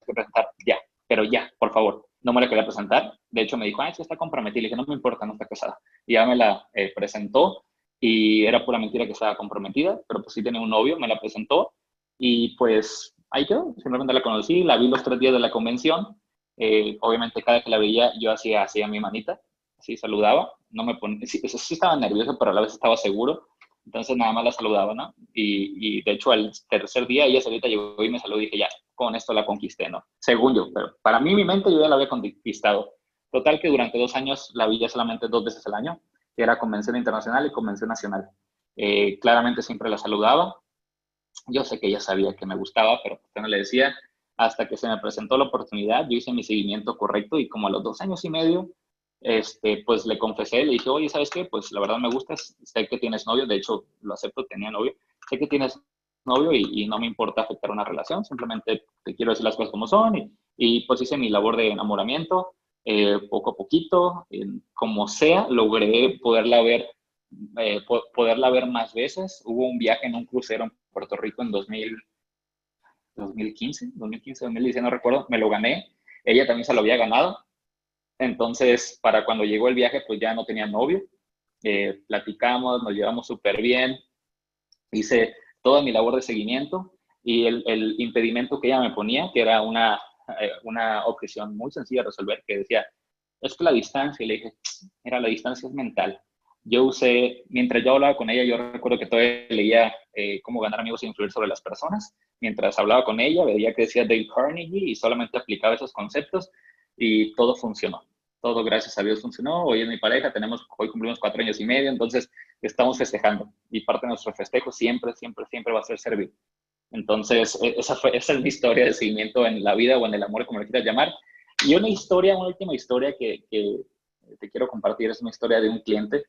que presentar ya, pero ya, por favor. No me la quería presentar. De hecho, me dijo, ay, está comprometida. Le dije, no me importa, no está casada. Y ya me la eh, presentó y era pura mentira que estaba comprometida, pero pues sí tenía un novio, me la presentó y pues ahí quedó, simplemente la conocí, la vi los tres días de la convención, eh, obviamente cada que la veía yo hacía así a mi manita, así saludaba, no me ponía, sí, sí, estaba nervioso, pero a la vez estaba seguro, entonces nada más la saludaba, ¿no? Y, y de hecho al tercer día ella solita llegó y me saludó y dije, ya, con esto la conquisté, ¿no? Según yo, pero para mí mi mente yo ya la había conquistado. Total que durante dos años la vi solamente dos veces al año, que era convención internacional y convención nacional. Eh, claramente siempre la saludaba. Yo sé que ella sabía que me gustaba, pero pues no le decía. Hasta que se me presentó la oportunidad, yo hice mi seguimiento correcto y como a los dos años y medio, este, pues le confesé, le dije, oye, ¿sabes qué? Pues la verdad me gustas, sé que tienes novio, de hecho lo acepto, tenía novio, sé que tienes novio y, no me importa afectar una relación, simplemente te quiero decir las cosas como son y, pues hice mi labor de enamoramiento, eh, poco a poquito, como sea, logré poderla ver, eh, poderla ver más veces. Hubo un viaje en un crucero en Puerto Rico en 2000, 2015, 2015, 2016, no recuerdo, me lo gané. Ella también se lo había ganado. Entonces, para cuando llegó el viaje, pues ya no tenía novio. eh, platicamos, nos llevamos súper bien, hice toda mi labor de seguimiento y el, impedimento que ella me ponía, que era una, eh, una objeción muy sencilla de resolver, que decía, es que la distancia, y le dije, mira, la distancia es mental. Yo usé, mientras yo hablaba con ella, yo recuerdo que todavía leía eh, cómo ganar amigos e influir sobre las personas. Mientras hablaba con ella, veía que decía Dale Carnegie y solamente aplicaba esos conceptos y todo funcionó. Todo, gracias a Dios, funcionó. Hoy es mi pareja, tenemos, hoy cumplimos cuatro años y medio, entonces estamos festejando. Y parte de nuestro festejo siempre, siempre, siempre va a ser servir. Entonces, e, esa, fue, esa es mi historia de seguimiento en la vida o en el amor, como le quieras llamar. Y una historia, una última historia que, que te quiero compartir es una historia de un cliente.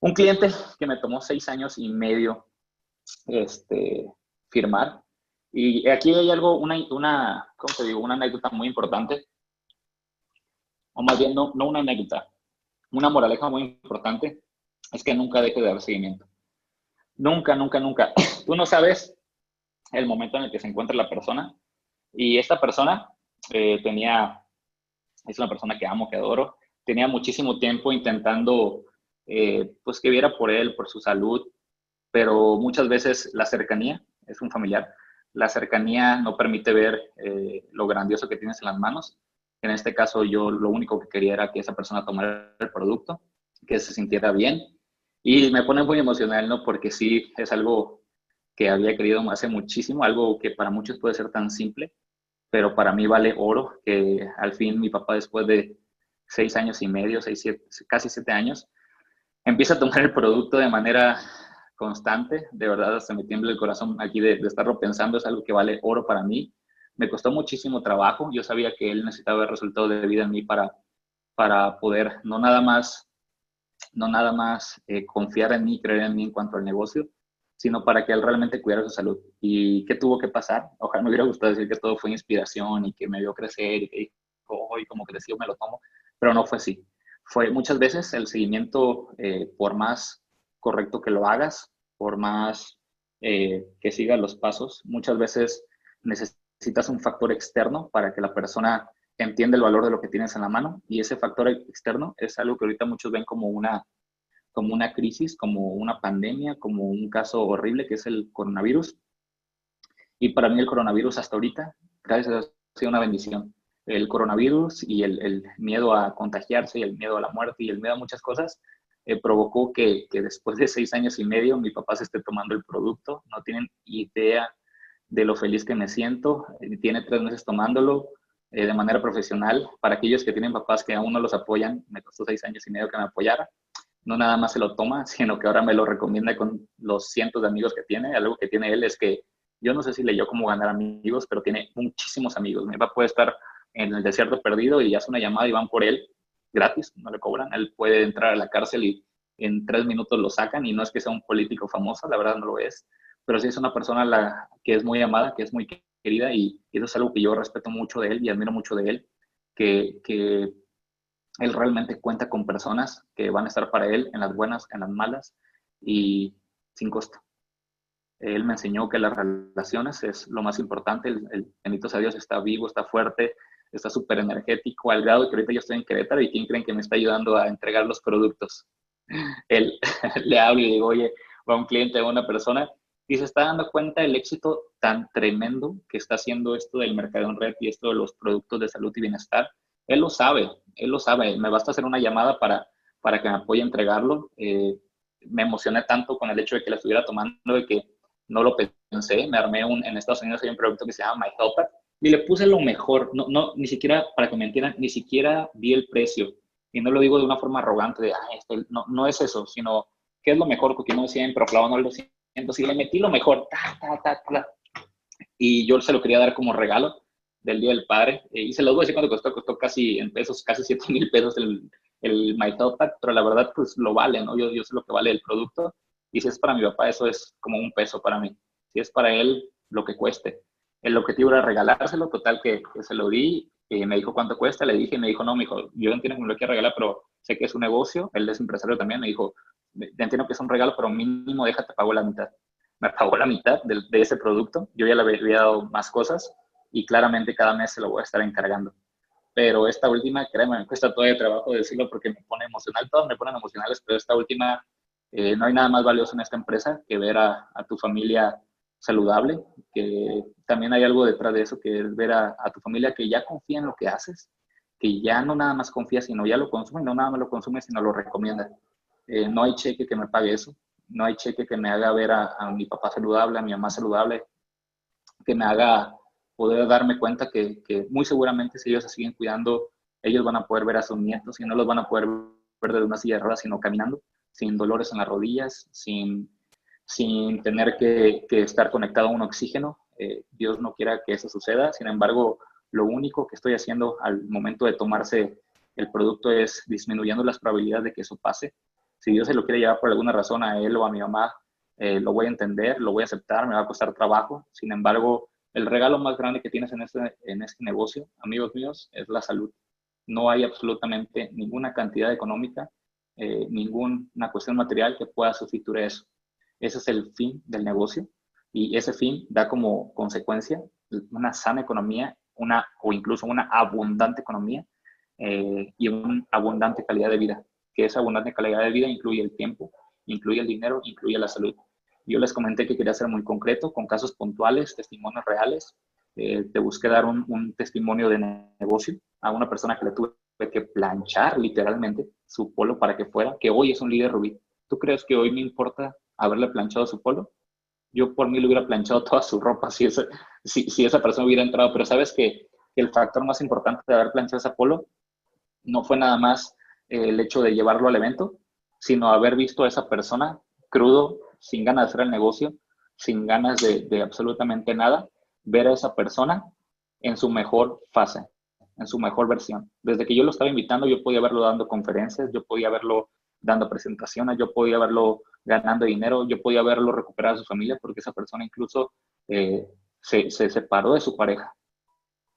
Un cliente que me tomó seis años y medio este, firmar. Y aquí hay algo, una, una, ¿cómo te digo? Una anécdota muy importante. O más bien, no, no una anécdota. Una moraleja muy importante es que nunca deje de dar seguimiento. Nunca, nunca, nunca. [COUGHS] Tú no sabes el momento en el que se encuentra la persona. Y esta persona eh, tenía, es una persona que amo, que adoro, tenía muchísimo tiempo intentando, eh, pues que viera por él, por su salud, pero muchas veces la cercanía, es un familiar, la cercanía no permite ver eh, lo grandioso que tienes en las manos. En este caso yo lo único que quería era que esa persona tomara el producto, que se sintiera bien. Y me pone muy emocional, ¿no? Porque sí, es algo que había querido hace muchísimo, algo que para muchos puede ser tan simple, pero para mí vale oro, que al fin mi papá después de seis años y medio, seis, casi siete años, empieza a tomar el producto de manera constante, de verdad hasta me tiembla el corazón aquí de, estarlo pensando, es algo que vale oro para mí. Me costó muchísimo trabajo, yo sabía que él necesitaba el resultado de vida en mí para, para poder no nada más, no nada más eh, confiar en mí, creer en mí en cuanto al negocio, sino para que él realmente cuidara su salud. ¿Y qué tuvo que pasar? Ojalá me hubiera gustado decir que todo fue inspiración y que me vio crecer y que hoy como creció me lo tomo, pero no fue así. Fue muchas veces el seguimiento, eh, por más correcto que lo hagas, por más eh, que sigas los pasos, muchas veces necesitas un factor externo para que la persona entienda el valor de lo que tienes en la mano y ese factor externo es algo que ahorita muchos ven como una como una crisis, como una pandemia, como un caso horrible que es el coronavirus. Y para mí el coronavirus hasta ahorita, gracias a Dios, ha sido una bendición. El coronavirus y el, el miedo a contagiarse y el miedo a la muerte y el miedo a muchas cosas eh, provocó que, que, después de seis años y medio mi papá se esté tomando el producto. No tienen idea de lo feliz que me siento. Eh, tiene tres meses tomándolo eh, de manera profesional. Para aquellos que tienen papás que aún no los apoyan, me costó seis años y medio que me apoyara no nada más se lo toma, [LAUGHS] sino que ahora me lo recomienda con los cientos de amigos que tiene. Algo que tiene él es que yo no sé si leyó cómo ganar amigos, pero tiene muchísimos amigos. Mi papá puede estar en el desierto perdido y hace una llamada y van por él gratis, no le cobran. Él puede entrar a la cárcel y en tres minutos lo sacan y no es que sea un político famoso, la verdad no lo es, pero sí es una persona la, que es muy amada, que es muy querida y eso es algo que yo respeto mucho de él y admiro mucho de él, que, que él realmente cuenta con personas que van a estar para él en las buenas, en las malas y sin costo. Él me enseñó que las relaciones es lo más importante. El, el bendito sea Dios está vivo, está fuerte, está súper energético, al grado que ahorita yo estoy en Querétaro y ¿quién creen que me está ayudando a entregar los productos? [LAUGHS] Él [LAUGHS] le hablo y digo, oye, va un cliente, va una persona y se está dando cuenta del éxito tan tremendo que está haciendo esto del mercado en red y esto de los productos de salud y bienestar él lo sabe, él lo sabe. Me basta hacer una llamada para, para que me apoye a entregarlo. Eh, me emocioné tanto con el hecho de que la estuviera tomando, de que no lo pensé. Me armé un, en Estados Unidos hay un producto que se llama My Helper y le puse lo mejor. No, no, ni siquiera, para que me entiendan, ni siquiera di el precio. Y no lo digo de una forma arrogante de, este, no, no es eso, sino, ¿qué es lo mejor? Porque no siempre, claro, no lo siento. Y le metí lo mejor, ta, ta, ta, ta. Y yo se lo quería dar como regalo del Día del Padre. Eh, y se lo voy a decir cuando costó, costó casi en pesos, casi 7 [LAUGHS] mil pesos el, el My Pack, pero la verdad pues lo vale, ¿no? Yo, yo sé lo que vale el producto y si es para mi papá eso es como un peso para mí. Si es para él, lo que cueste. El objetivo era regalárselo, total que, se lo di, y me dijo cuánto cuesta, le dije, y me dijo, no, me dijo, yo entiendo que me lo quiero regalar, pero sé que es un negocio, él es empresario también, me dijo, entiendo que es un regalo, pero mínimo déjate, pago la mitad. Me pagó la mitad de, ese producto, yo ya le había dado más cosas, y claramente cada mes se lo voy a estar encargando. pero esta última, créeme, me cuesta todavía trabajo decirlo porque me pone emocional, todos me ponen emocionales, pero esta última, eh, no hay nada más valioso en esta empresa que ver a, tu familia saludable, que también hay algo detrás de eso, que es ver a, tu familia que ya confía en lo que haces, que ya no nada más confía, sino ya lo consume, no nada más lo consume, sino lo recomienda. Eh, no hay cheque que me pague eso, no hay cheque que me haga ver a, a mi papá saludable, a mi mamá saludable, que me haga poder darme cuenta que, que, muy seguramente si ellos se siguen cuidando, ellos van a poder ver a sus nietos y no los van a poder ver de una silla de ruedas, sino caminando, sin dolores en las rodillas, sin, sin tener que, estar conectado a un oxígeno. Eh, Dios no quiera que eso suceda. Sin embargo, lo único que estoy haciendo al momento de tomarse el producto es disminuyendo las probabilidades de que eso pase. Si Dios se lo quiere llevar por alguna razón a él o a mi mamá, eh, lo voy a entender, lo voy a aceptar, me va a costar trabajo. Sin embargo, el regalo más grande que tienes en este, este negocio, amigos míos, es la salud. No hay absolutamente ninguna cantidad económica, eh, ninguna cuestión material que pueda sustituir eso. Ese es el fin del negocio y ese fin da como consecuencia una sana economía una, o incluso una abundante economía eh, y una abundante calidad de vida. Que esa abundante calidad de vida incluye el tiempo, incluye el dinero, incluye la salud. Yo les comenté que quería ser muy concreto, con casos puntuales, testimonios reales. Eh, te busqué dar un, un, testimonio de negocio a una persona que le tuve que planchar literalmente su polo para que fuera, que hoy es un líder rubí. ¿Tú crees que hoy me importa haberle planchado su polo? Yo por mí le hubiera planchado toda su ropa si esa, si, si esa persona hubiera entrado, pero sabes que el factor más importante de haber planchado ese polo no fue nada más el hecho de llevarlo al evento, sino haber visto a esa persona crudo, sin ganas de hacer el negocio, sin ganas de, de, absolutamente nada, ver a esa persona en su mejor fase, en su mejor versión. Desde que yo lo estaba invitando, yo podía verlo dando conferencias, yo podía verlo dando presentaciones, yo podía verlo ganando dinero, yo podía verlo recuperar a su familia, porque esa persona incluso eh, se, se separó de su pareja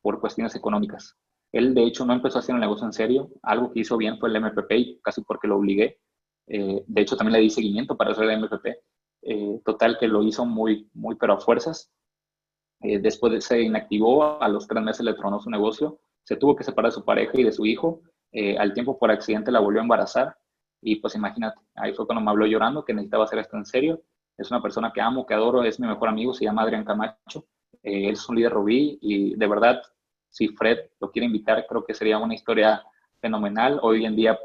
por cuestiones económicas. Él, de hecho, no empezó a hacer el negocio en serio. Algo que hizo bien fue el MPP, y casi porque lo obligué. Eh, de hecho, también le di seguimiento para hacer el MPP. Eh, total, que lo hizo muy, muy, pero a fuerzas. Después de, se inactivó, a los tres meses le tronó su negocio. Se tuvo que separar de su pareja y de su hijo. Al tiempo, por accidente, la volvió a embarazar. Y pues imagínate, ahí fue cuando me habló llorando que necesitaba hacer esto en serio. Es una persona que amo, que adoro, es mi mejor amigo, se llama Adrián Camacho. él es un líder rubí y de verdad si Fred lo quiere invitar, creo que sería una historia fenomenal. Hoy en día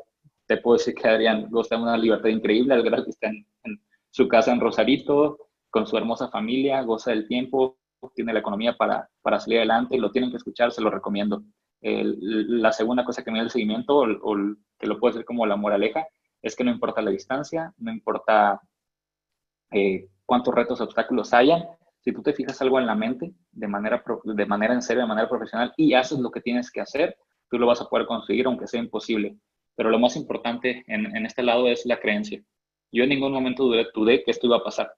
te puedo decir que Adrián goza de una libertad increíble, al grado que está en, en, su casa en Rosarito, con su hermosa familia, goza del tiempo, tiene la economía para, para salir adelante, lo tienen que escuchar, se lo recomiendo. El, la segunda cosa que me da el seguimiento, o, o, que lo puedo decir como la moraleja, es que no importa la distancia, no importa eh, cuántos retos, obstáculos hayan, si tú te fijas algo en la mente de manera, de manera en serio, de manera profesional y haces lo que tienes que hacer, tú lo vas a poder conseguir aunque sea imposible. Pero lo más importante en, en este lado es la creencia. Yo en ningún momento dudé, dudé, que esto iba a pasar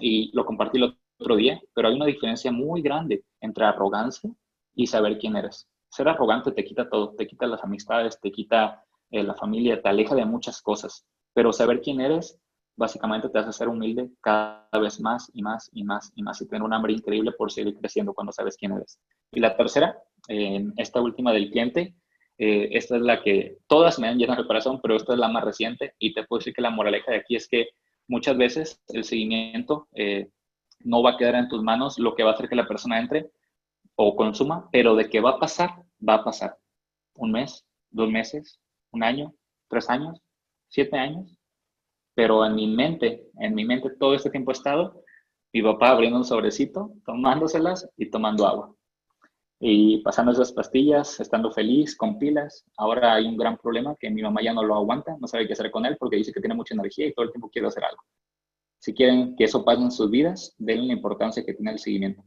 y lo compartí el otro día, pero hay una diferencia muy grande entre arrogancia y saber quién eres. Ser arrogante te quita todo, te quita las amistades, te quita eh, la familia, te aleja de muchas cosas, pero saber quién eres básicamente te hace ser humilde cada vez más y más y más y más y tener un hambre increíble por seguir creciendo cuando sabes quién eres. Y la tercera, eh, esta última del cliente, eh, esta es la que todas me han llenado el corazón, pero esta es la más reciente y te puedo decir que la moraleja de aquí es que muchas veces el seguimiento eh, no va a quedar en tus manos, lo que va a hacer que la persona entre o consuma, pero de que va a pasar, va a pasar. Un mes, dos meses, un año, tres años, siete años, pero en mi mente, en mi mente todo este tiempo he estado mi papá abriendo un sobrecito, tomándoselas y tomando agua. Y pasando esas pastillas, estando feliz, con pilas. Ahora hay un gran problema que mi mamá ya no lo aguanta, no sabe qué hacer con él porque dice que tiene mucha energía y todo el tiempo quiere hacer algo. Si quieren que eso pase en sus vidas, denle la importancia que tiene el seguimiento.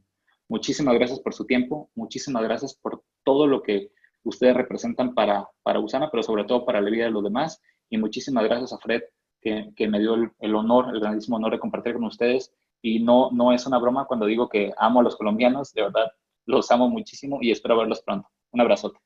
Muchísimas gracias por su tiempo, muchísimas gracias por todo lo que ustedes representan para, para Usana, pero sobre todo para la vida de los demás. Y muchísimas gracias a Fred que, que me dio el, el, honor, el grandísimo honor de compartir con ustedes. Y no, no es una broma cuando digo que amo a los colombianos, de verdad, los amo muchísimo y espero verlos pronto. Un abrazote.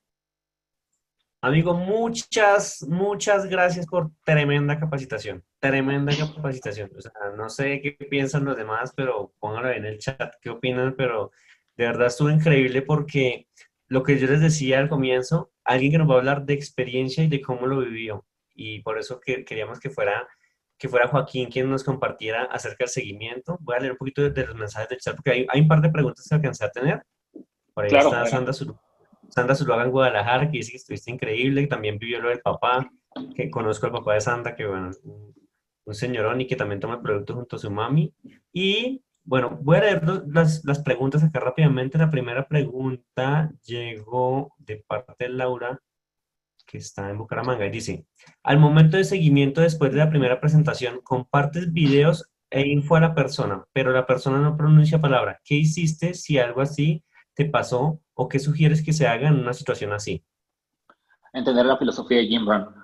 Amigo, muchas, muchas gracias por tremenda capacitación, tremenda capacitación. O sea, no sé qué piensan los demás, pero pónganlo en el chat, qué opinan, pero de verdad estuvo increíble porque lo que yo les decía al comienzo, alguien que nos va a hablar de experiencia y de cómo lo vivió. Y por eso que queríamos que fuera, que fuera Joaquín quien nos compartiera acerca del seguimiento. Voy a leer un poquito de, los mensajes del chat porque hay, hay, un par de preguntas que alcancé a tener. Por ahí está Sandra, Sandra Zuluaga en Guadalajara, que dice que estuviste increíble, que también vivió lo del papá, que conozco al papá de Sandra, que bueno, un señorón y que también toma el producto junto a su mami. Y bueno, voy a leer las, las, preguntas acá rápidamente. La primera pregunta llegó de parte de Laura, que está en Bucaramanga, y dice, al momento de seguimiento después de la primera presentación, compartes videos e info a la persona, pero la persona no pronuncia palabra. ¿Qué hiciste si algo así te pasó o qué sugieres que se haga en una situación así? Entender la filosofía de Jim Brown.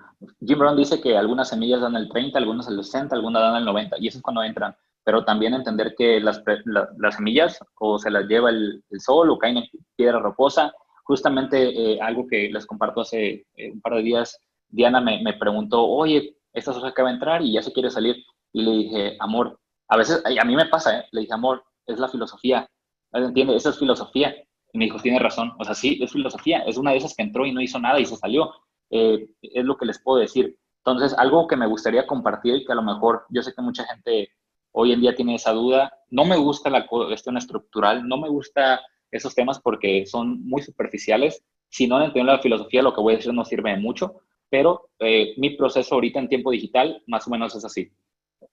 Jim Brown dice que algunas semillas dan el 30, algunas el 60, algunas dan el 90, y eso es cuando entran pero también entender que las, las semillas o se las lleva el, sol o caen en piedra rocosa. Justamente eh, algo que les comparto hace eh, un par de días, Diana me, me, preguntó, oye, esta soja acaba de entrar y ya se quiere salir. Y le dije, amor, a veces, a mí me pasa, ¿eh? le dije, amor, es la filosofía. ¿Entiendes? Esa es filosofía. Y me dijo, tiene razón. O sea, sí, es filosofía. Es una de esas que entró y no hizo nada y se salió. Eh, es lo que les puedo decir. Entonces, algo que me gustaría compartir, que a lo mejor yo sé que mucha gente hoy en día tiene esa duda. No me gusta la cuestión estructural, no me gusta esos temas porque son muy superficiales. Si no entiendo la filosofía, lo que voy a decir no sirve de mucho, pero eh, mi proceso ahorita en tiempo digital más o menos es así.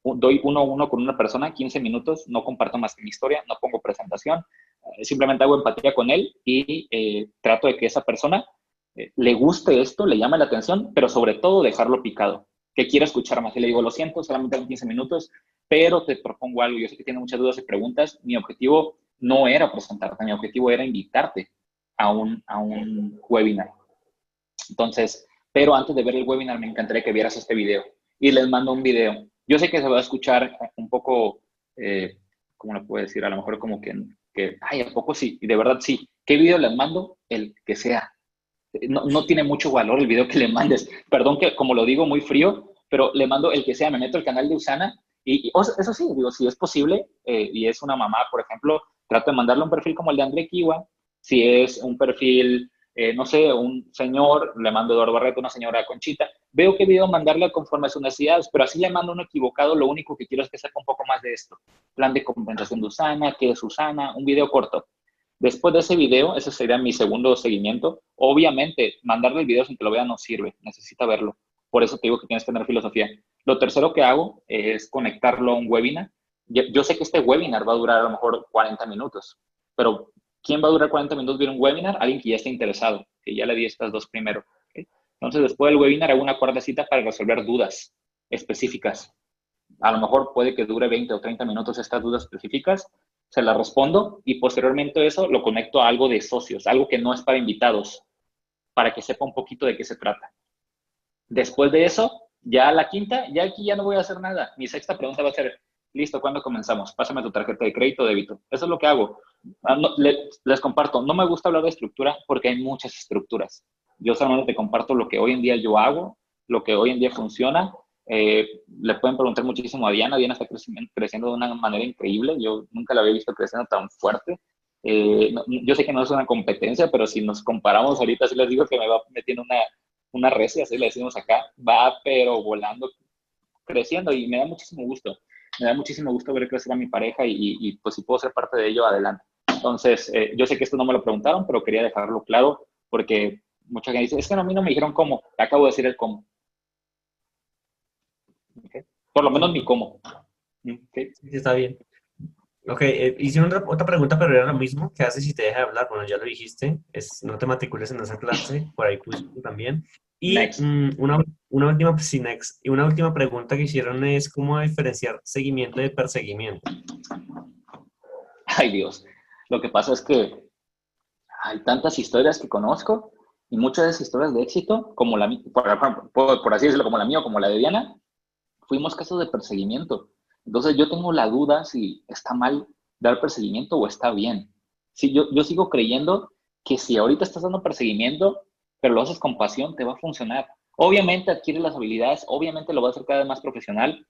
Doy uno a uno con una persona, 15 minutos, no comparto más que mi historia, no pongo presentación, eh, simplemente hago empatía con él y eh, trato de que esa persona le guste esto, le llame la atención, pero sobre todo dejarlo picado, que quiera escuchar más. Y le digo, lo siento, solamente 15 minutos, pero te propongo algo. Yo sé que tienes muchas dudas y preguntas. Mi objetivo no era presentarte, mi objetivo era invitarte a un, a un webinar. Entonces, pero antes de ver el webinar, me encantaría que vieras este video. Y les mando un video. Yo sé que se va a escuchar un poco, eh, ¿cómo lo puedo decir? A lo mejor como que, que, ay, ¿a poco sí? Y de verdad sí. ¿Qué video les mando? El que sea. No, no tiene mucho valor el video que le mandes. Perdón que, como lo digo, muy frío, pero le mando el que sea. Me meto al canal de Usana y, eso sí, digo, si es posible, eh, y es una mamá, por ejemplo, trato de mandarle un perfil como el de André Kiwa. Si es un perfil, eh, no sé, un señor, le mando Eduardo Barreto, una señora Conchita. Veo qué video mandarle conforme a sus necesidades, pero así le mando uno equivocado. Lo único que quiero es que sepa un poco más de esto. Plan de compensación de Usana, qué es Usana, un video corto. Después de ese video, ese sería mi segundo seguimiento. Obviamente, mandarle el video sin que lo vea no sirve, necesita verlo. Por eso te digo que tienes que tener filosofía. Lo tercero que hago es conectarlo a un webinar. Yo, sé que este webinar va a durar a lo mejor 40 minutos, pero ¿quién va a durar 40 minutos viendo un webinar? Alguien que ya esté interesado, que ya le di estas dos primero. Entonces, después del webinar hago una cuarta cita para resolver dudas específicas. A lo mejor puede que dure 20 o 30 minutos estas dudas específicas, se las respondo y posteriormente eso lo conecto a algo de socios, algo que no es para invitados, para que sepa un poquito de qué se trata. Después de eso, ya la quinta, ya aquí ya no voy a hacer nada. Mi sexta pregunta va a ser, listo, ¿cuándo comenzamos? Pásame tu tarjeta de crédito o débito. Eso es lo que hago. Ah, les comparto, no me gusta hablar de estructura porque hay muchas estructuras. Yo solamente te comparto lo que hoy en día yo hago, lo que hoy en día funciona. Eh, le pueden preguntar muchísimo a Diana. Diana está creciendo, de una manera increíble. Yo nunca la había visto creciendo tan fuerte. Eh, yo sé que no es una competencia, pero si nos comparamos ahorita, sí les digo que me va metiendo una, una recia, así le decimos acá, va pero volando, creciendo y me da muchísimo gusto. Me da muchísimo gusto ver crecer a mi pareja y, pues si puedo ser parte de ello, adelante. Entonces, eh, yo sé que esto no me lo preguntaron, pero quería dejarlo claro porque mucha gente dice, es que a mí no me dijeron cómo, te acabo de decir el cómo. Por lo menos mi cómo. Sí, está bien. Ok, eh, hicieron otra, pregunta, pero era lo mismo. ¿Qué haces si te deja de hablar? Bueno, ya lo dijiste, es no te matricules en esa clase, por ahí puse también. Y mm, una, una, última, sí, next. Y una última pregunta que hicieron es cómo diferenciar seguimiento de perseguimiento. Ay Dios, lo que pasa es que hay tantas historias que conozco y muchas de esas historias de éxito, como la por, por así decirlo, como la mía o como la de Diana, fuimos casos de perseguimiento entonces yo tengo la duda si está mal dar perseguimiento o está bien. Si yo, yo sigo creyendo que si ahorita estás dando perseguimiento, pero lo haces con pasión, te va a funcionar. Obviamente adquiere las habilidades, obviamente lo va a hacer cada vez más profesional,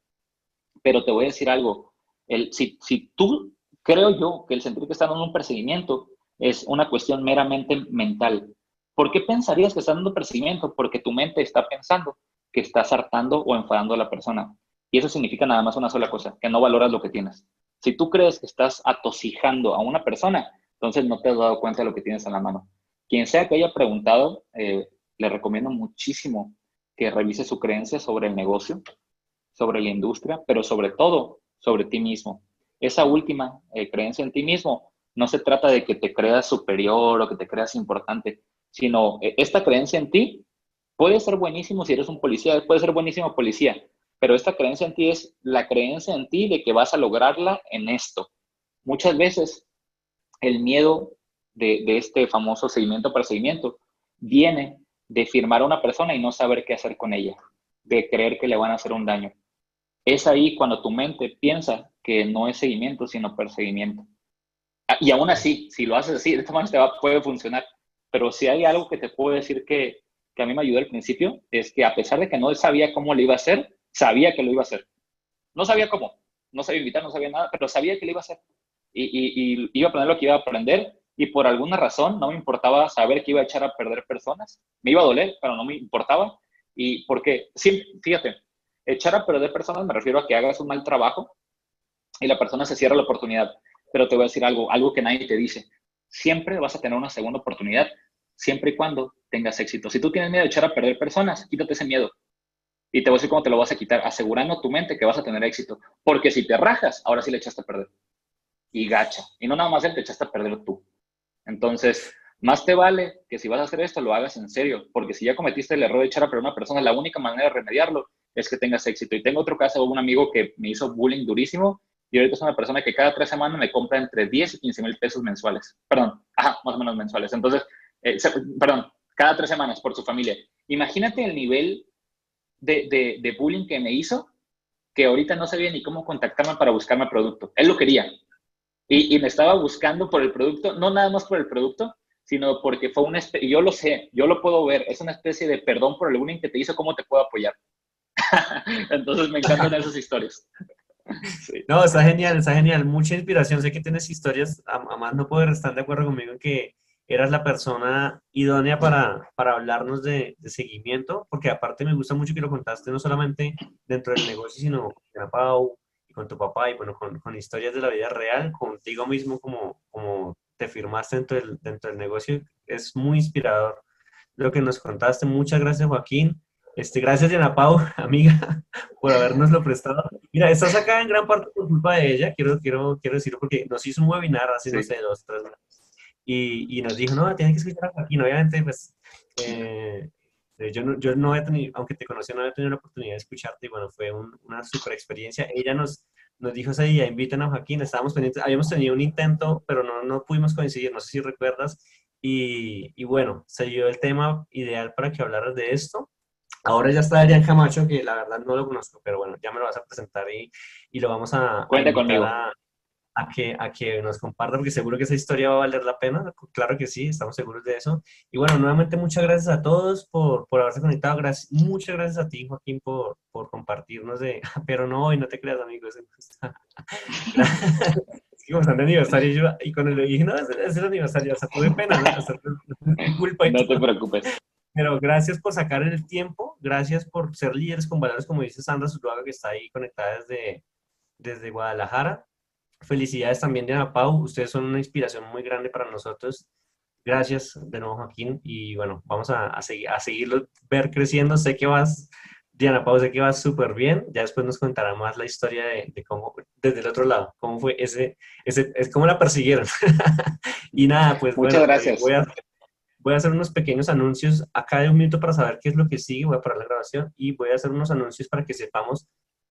pero te voy a decir algo. El, si, si tú, creo yo, que el sentir que está dando un perseguimiento es una cuestión meramente mental. ¿Por qué pensarías que estás dando perseguimiento? Porque tu mente está pensando que estás hartando o enfadando a la persona. Y eso significa nada más una sola cosa, que no valoras lo que tienes. Si tú crees que estás atocijando a una persona, entonces no te has dado cuenta de lo que tienes en la mano. Quien sea que haya preguntado, eh, le recomiendo muchísimo que revise su creencia sobre el negocio, sobre la industria, pero sobre todo sobre ti mismo. Esa última eh, creencia en ti mismo no se trata de que te creas superior o que te creas importante, sino eh, esta creencia en ti puede ser buenísimo si eres un policía, puede ser buenísimo policía, pero esta creencia en ti es la creencia en ti de que vas a lograrla en esto. Muchas veces el miedo de, este famoso seguimiento para seguimiento viene de firmar a una persona y no saber qué hacer con ella, de creer que le van a hacer un daño. Es ahí cuando tu mente piensa que no es seguimiento, sino perseguimiento. Ah, y aún así, si lo haces así, de esta manera puede funcionar. Pero si hay algo que te puedo decir que, que a mí me ayudó al principio, es que a pesar de que no sabía cómo lo iba a hacer, sabía que lo iba a hacer. No sabía cómo, no sabía invitar, no sabía nada, pero sabía que lo iba a hacer. Y, y, y iba a aprender lo que iba a aprender y por alguna razón no me importaba saber que iba a echar a perder personas. Me iba a doler, pero no me importaba. Y porque, sí, fíjate, echar a perder personas me refiero a que hagas un mal trabajo y la persona se cierra la oportunidad. Pero te voy a decir algo, algo que nadie te dice. Siempre vas a tener una segunda oportunidad, siempre y cuando tengas éxito. Si tú tienes miedo de echar a perder personas, quítate ese miedo. Y te voy a decir cómo te lo vas a quitar, asegurando tu mente que vas a tener éxito. Porque si te rajas, ahora sí le echaste a perder. Y gacha. Y no nada más él te echaste a perder tú. Entonces, más te vale que si vas a hacer esto, lo hagas en serio, porque si ya cometiste el error de echar a perder una persona, la única manera de remediarlo es que tengas éxito. Y tengo otro caso de un amigo que me hizo bullying durísimo y ahorita es una persona que cada tres semanas me compra entre 10 y 15 mil pesos mensuales. Perdón, ajá, más o menos mensuales. Entonces, eh, perdón, cada tres semanas por su familia. Imagínate el nivel de, de, de bullying que me hizo, que ahorita no sabía ni cómo contactarme para buscarme producto. Él lo quería, y, me estaba buscando por el producto, no nada más por el producto, sino porque fue una especie, yo lo sé, yo lo puedo ver, es una especie de perdón por el bullying que te hizo, ¿cómo te puedo apoyar? [LAUGHS] Entonces me encantan esas historias. No, está genial, está genial, mucha inspiración, sé que tienes historias, además no puedo estar de acuerdo conmigo en que eras la persona idónea para, para hablarnos de, de, seguimiento, porque aparte me gusta mucho que lo contaste no solamente dentro del negocio, sino con Pau, con tu papá y bueno, con, con, historias de la vida real, contigo mismo como, como te firmaste dentro del, dentro del negocio. Es muy inspirador lo que nos contaste. Muchas gracias, Joaquín. Este, gracias, Diana Pau, [LAUGHS] amiga, por habernoslo prestado. Mira, estás acá en gran parte por culpa de ella, quiero, quiero, quiero decirlo, porque nos hizo un webinar hace, no sé, dos, tres meses. Y, y, nos dijo, no, tienes que escuchar a Joaquín. Obviamente, pues, eh, yo no, yo no había tenido, aunque te conocí, no había tenido la oportunidad de escucharte y bueno, fue una super experiencia. Ella nos, nos dijo ese día, invitan a Joaquín, estábamos pendientes, habíamos tenido un intento, pero no, no pudimos coincidir, no sé si recuerdas. Y, y, bueno, se dio el tema ideal para que hablaras de esto. Ahora ya está Adrián Camacho, que la verdad no lo conozco, pero bueno, ya me lo vas a presentar y, y lo vamos a... Cuenta conmigo a que, a que nos comparta, porque seguro que esa historia va a valer la pena. Claro que sí, estamos seguros de eso. Y bueno, nuevamente muchas gracias a todos por, por haberse conectado. Gracias, muchas gracias a ti, Joaquín, por, por compartirnos de... [LAUGHS] Pero no, hoy no te creas, amigos. [LAUGHS] es que de aniversario, yo, y con el dije, no, es, el aniversario, o sea, tuve pena, ¿no? culpa. no te preocupes. Pero gracias por sacar el tiempo, gracias por ser líderes con valores, como dice Sandra Zuluaga, que está ahí conectada desde, desde Guadalajara. Felicidades también, Diana Pau. Ustedes son una inspiración muy grande para nosotros. Gracias de nuevo, Joaquín. Y bueno, vamos a, a, seguir, a seguirlo, ver creciendo. Sé que vas, Diana Pau, sé que vas súper bien. Ya después nos contará más la historia de, de, cómo, desde el otro lado, cómo fue ese, ese es cómo la persiguieron. [LAUGHS] y nada, pues Muchas bueno, gracias. Voy a, voy a hacer unos pequeños anuncios acá de un minuto para saber qué es lo que sigue. Voy a parar la grabación y voy a hacer unos anuncios para que sepamos